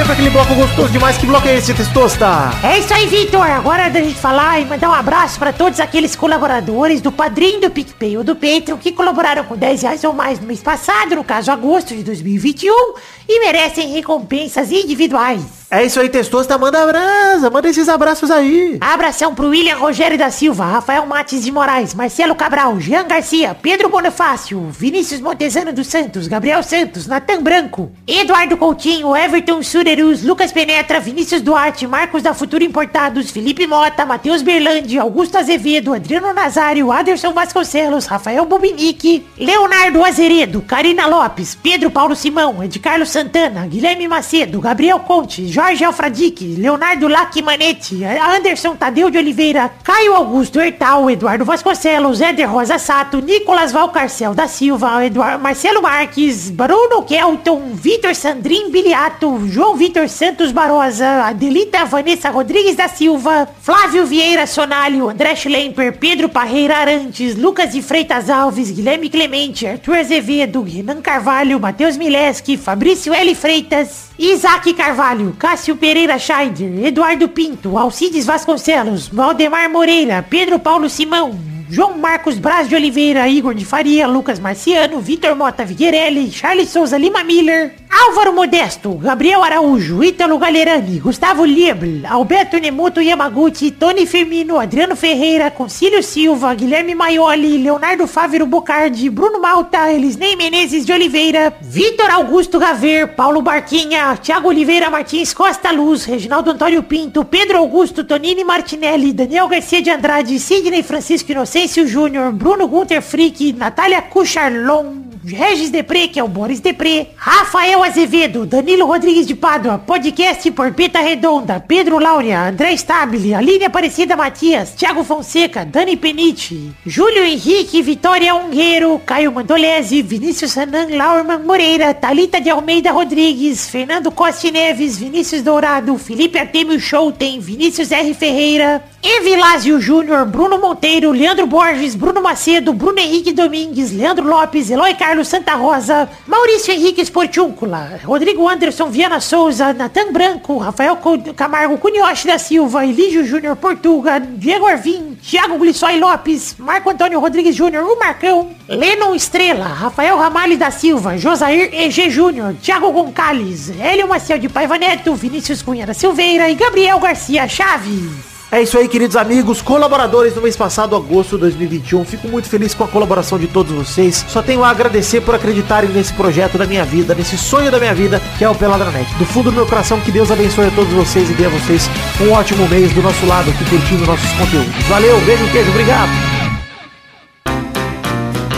Testosterinha, para aquele bloco gostoso demais. Que bloco é esse, Testosta? É isso aí, Vitor. Agora da gente falar e mandar um abraço pra todos aqueles colaboradores do Padrinho do PicPay ou do Patreon que colaboraram com 10 reais ou mais no mês passado, no caso agosto de 2021, e merecem recompensas individuais. É isso aí, Testosta. Manda abraço, manda esses abraços aí. Abração pro William Rogério da Silva, Rafael Mates de Moraes, Marcelo Cabral, Jean Garcia, Pedro Bonifácio, Vinícius Montezano dos Santos, Gabriel Santos, Natan Branco, Eduardo Coutinho, Everton Surerus, Lucas Penetra, Vinícius Duarte, Marcos da Futuro Importados, Felipe Mota, Matheus Berlandi, Augusto Azevedo, Adriano Nazário, Aderson Vasconcelos, Rafael Bobinique, Leonardo Azeredo, Karina Lopes, Pedro Paulo Simão, Ed Carlos Santana, Guilherme Macedo, Gabriel Conte, Jorge Alfradique, Leonardo Lacmanete, Anderson Tadeu de Oliveira, Caio Augusto Hertal, Eduardo Vasconcelos, Éder Rosa Sato, Nicolas Valcarcel da Silva, Eduardo Marcelo Marques, Bruno Kelton, Vitor Sandrin Biliato, João Vitor Santos Barosa, Adelita Vanessa Rodrigues da Silva, Flávio Vieira Sonalho, André Schlemper, Pedro Parreira Arantes, Lucas de Freitas Alves, Guilherme Clemente, Arthur Azevedo, Renan Carvalho, Matheus Mileski, Fabrício L. Freitas, Isaac Carvalho, Cássio Pereira Scheider, Eduardo Pinto, Alcides Vasconcelos, Valdemar Moreira, Pedro Paulo Simão, João Marcos Braz de Oliveira, Igor de Faria, Lucas Marciano, Vitor Mota Viguerelli, Charles Souza Lima Miller, Álvaro Modesto, Gabriel Araújo, Ítalo Galerani, Gustavo Liebl, Alberto Nemoto Yamaguchi, Tony Firmino, Adriano Ferreira, Concílio Silva, Guilherme Maioli, Leonardo Fávero Bocardi, Bruno Malta, Elisnei Menezes de Oliveira, Vitor Augusto Gaver, Paulo Barquinha, Thiago Oliveira Martins Costa Luz, Reginaldo Antônio Pinto, Pedro Augusto, Tonini Martinelli, Daniel Garcia de Andrade, Sidney Francisco Inocêncio Júnior, Bruno Gunter Frick, Natália Cucharlon, Regis Depré, que é o Boris Depré, Rafael Azevedo, Danilo Rodrigues de Pádua, podcast Porpeta Redonda, Pedro Laura, André Stabile, Aline Aparecida Matias, Thiago Fonseca, Dani Penite, Júlio Henrique, Vitória Ungueiro, Caio Mandolese, Vinícius Sanan, Laurman Moreira, Talita de Almeida Rodrigues, Fernando Costa Neves, Vinícius Dourado, Felipe Artemio Schouten, Vinícius R. Ferreira, Evilásio Júnior, Bruno Monteiro, Leandro Borges, Bruno Macedo, Bruno Henrique Domingues, Leandro Lopes, Eloy Carlos Santa Rosa, Maurício Henrique Esportúncula, Rodrigo Anderson Viana Souza, Natan Branco, Rafael Camargo Cunioche da Silva, Elígio Júnior Portuga, Diego Arvim, Thiago Glissói Lopes, Marco Antônio Rodrigues Júnior, o Marcão, Lennon Estrela, Rafael Ramalho da Silva, Josair EG Júnior, Thiago Gonçalves, Hélio Maciel de Paiva Neto, Vinícius Cunha da Silveira e Gabriel Garcia Chaves. É isso aí, queridos amigos, colaboradores do mês passado, agosto de 2021. Fico muito feliz com a colaboração de todos vocês. Só tenho a agradecer por acreditarem nesse projeto da minha vida, nesse sonho da minha vida, que é o Peladranet. Do fundo do meu coração, que Deus abençoe a todos vocês e dê a vocês um ótimo mês do nosso lado, aqui curtindo nossos conteúdos. Valeu, beijo, queijo, obrigado.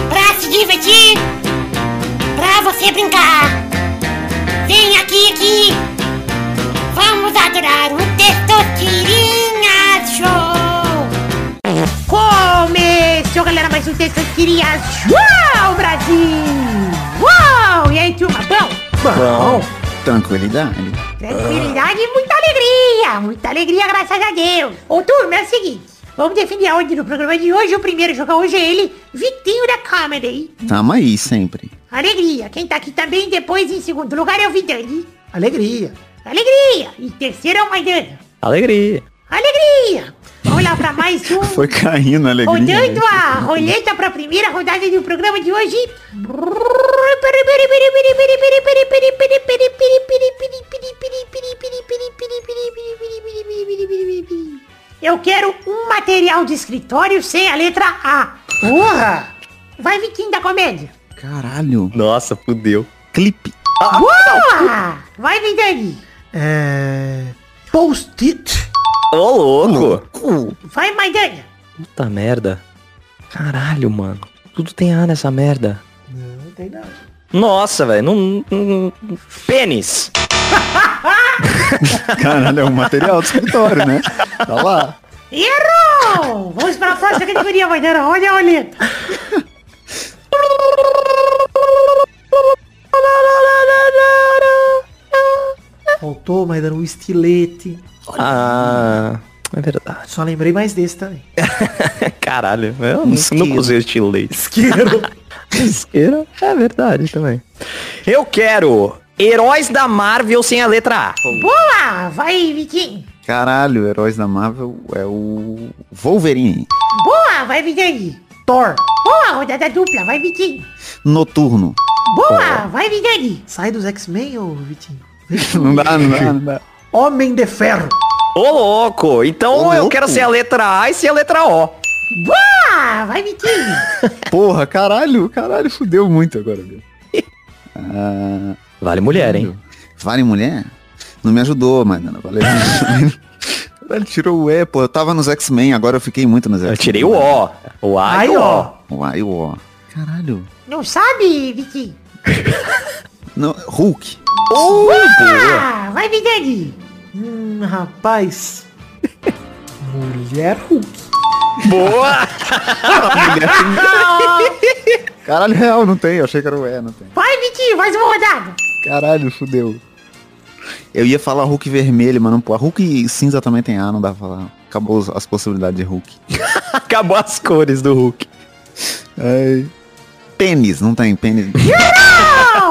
Pra se divertir, pra você brincar. Vem aqui, aqui. Vamos adorar o Testosterinha Show. Começou, galera, mais um Testosterinha Show, Brasil. Uau! E aí, turma, bom? Bom, Tranquilidade. Tranquilidade e muita alegria. Muita alegria, graças a Deus. Ô, turma, é o seguinte. Vamos definir a ordem do programa de hoje. O primeiro a jogar hoje é ele, Vitinho da Comedy. Tamo aí sempre. Alegria. Quem tá aqui também depois, em segundo lugar, é o Vidani. alegria. Alegria. E terceiro é o Maidana. Alegria. Alegria. Lá pra mais um. Foi caindo a alegria. Rodando a roleta pra primeira rodada do programa de hoje. Eu quero um material de escritório sem a letra A. Porra! Vai, Vitinho da comédia. Caralho. Nossa, fudeu. Clipe. Boa! Vai, Vidani. É... Post-it. Ô, louco. Vai, Maidana. Puta merda. Caralho, mano. Tudo tem A nessa merda. Não tem nada. Nossa, velho. Não, não- Pênis. <laughs> Caralho, é um material do escritório, né? Tá lá. Errou! Vamos para a próxima categoria, Maidana. Olha a olheta. Faltou, mas dando um estilete. Ah, é verdade. Só lembrei mais desse também. <laughs> Caralho, eu não, Isqueiro. não usei estilo leite. Isqueiro. Isqueiro <laughs> é verdade também. Eu quero heróis da Marvel sem a letra A. Boa! Vai, Vitinho. Caralho, heróis da Marvel é o Wolverine. Boa! Vai, Vidani. Thor. Boa! Rodada dupla. Vai, Vitinho. Noturno. Boa! Vai, Vidani. Sai dos X-Men, ô Vitinho. Não dá, não dá, não dá. Homem de Ferro. Ô, louco! Então Ô, eu louco. quero ser a letra A e ser a letra O. Boa! Vai, Vitinho. <laughs> Porra, caralho, caralho, fudeu muito agora? Ah, <laughs> Vale mulher, hein? vale mulher? Não me ajudou, mas não, valeu. <laughs> Ele tirou o E, pô. Eu tava nos X-Men, agora eu fiquei muito nos X-Men. Eu tirei o O. O A e o ó. O. O A e o O. Caralho. Não sabe, Vitinho? Não, Hulk. Boa! Vai, Vidani. Hum, rapaz. Mulher Hulk. Boa! <laughs> Caralho, real, não tem. Eu achei que era o E, não tem. Vai, Vitinho. Mais uma rodada. Caralho, fudeu. Eu ia falar Hulk vermelho, mas não pô. Hulk cinza também tem A, não dá pra falar. Acabou as possibilidades de Hulk. <laughs> Acabou as cores do Hulk. Ai. Pênis, não tem pênis. <laughs>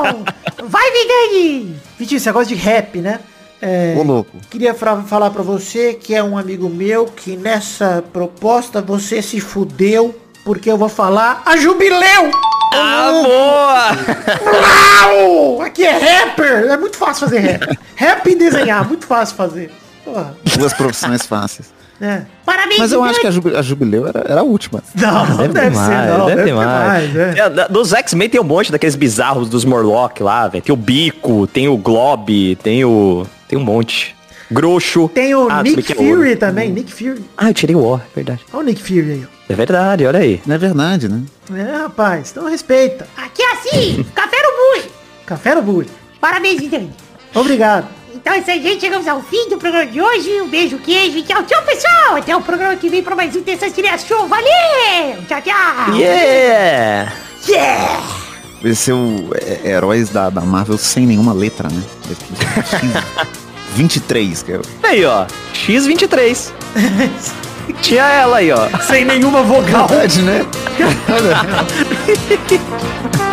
Não! Vai, Vidani. Vitinho, você gosta de rap, né? É, Ô, louco. Queria fra- falar pra você que é um amigo meu que nessa proposta você se fudeu porque eu vou falar a jubileu. Ah, boa! Uau! Aqui é rapper. É muito fácil fazer rap. rap e desenhar, muito fácil fazer. Porra, Duas profissões fáceis. Né? Parabéns, Mas eu acho que a, Vidani. Jubi- a Jubileu era, era a última. Não, <laughs> não deve, ter ser, mais, não. deve, Deve, ter mais. é. É, Dos X-Men tem um monte daqueles bizarros dos Morlock lá, velho. Tem o Bico, tem o Glob, tem o... Tem um monte. Groxo. Tem o Ah, Nick é Fury ouro. também, Nick Fury. Ah, eu tirei o O, é verdade. Olha o Nick Fury aí, É verdade, olha aí. Não é verdade, né? É, rapaz, então respeita. Aqui é assim. <laughs> Café no bui. Café no bule. Parabéns, Vidani. Obrigado. Então é isso aí, gente. Chegamos ao fim do programa de hoje. Um beijo, queijo e tchau, tchau, pessoal. Até o programa que vem pra mais um Terça-feira Show. Valeu! Tchau, tchau! Yeah! Yeah! Esse é o é, heróis da, da Marvel sem nenhuma letra, né? <laughs> X 23, que é o... Aí, ó. X23. <laughs> Tinha ela aí, ó. Sem nenhuma vogal. Verdade, né? <laughs>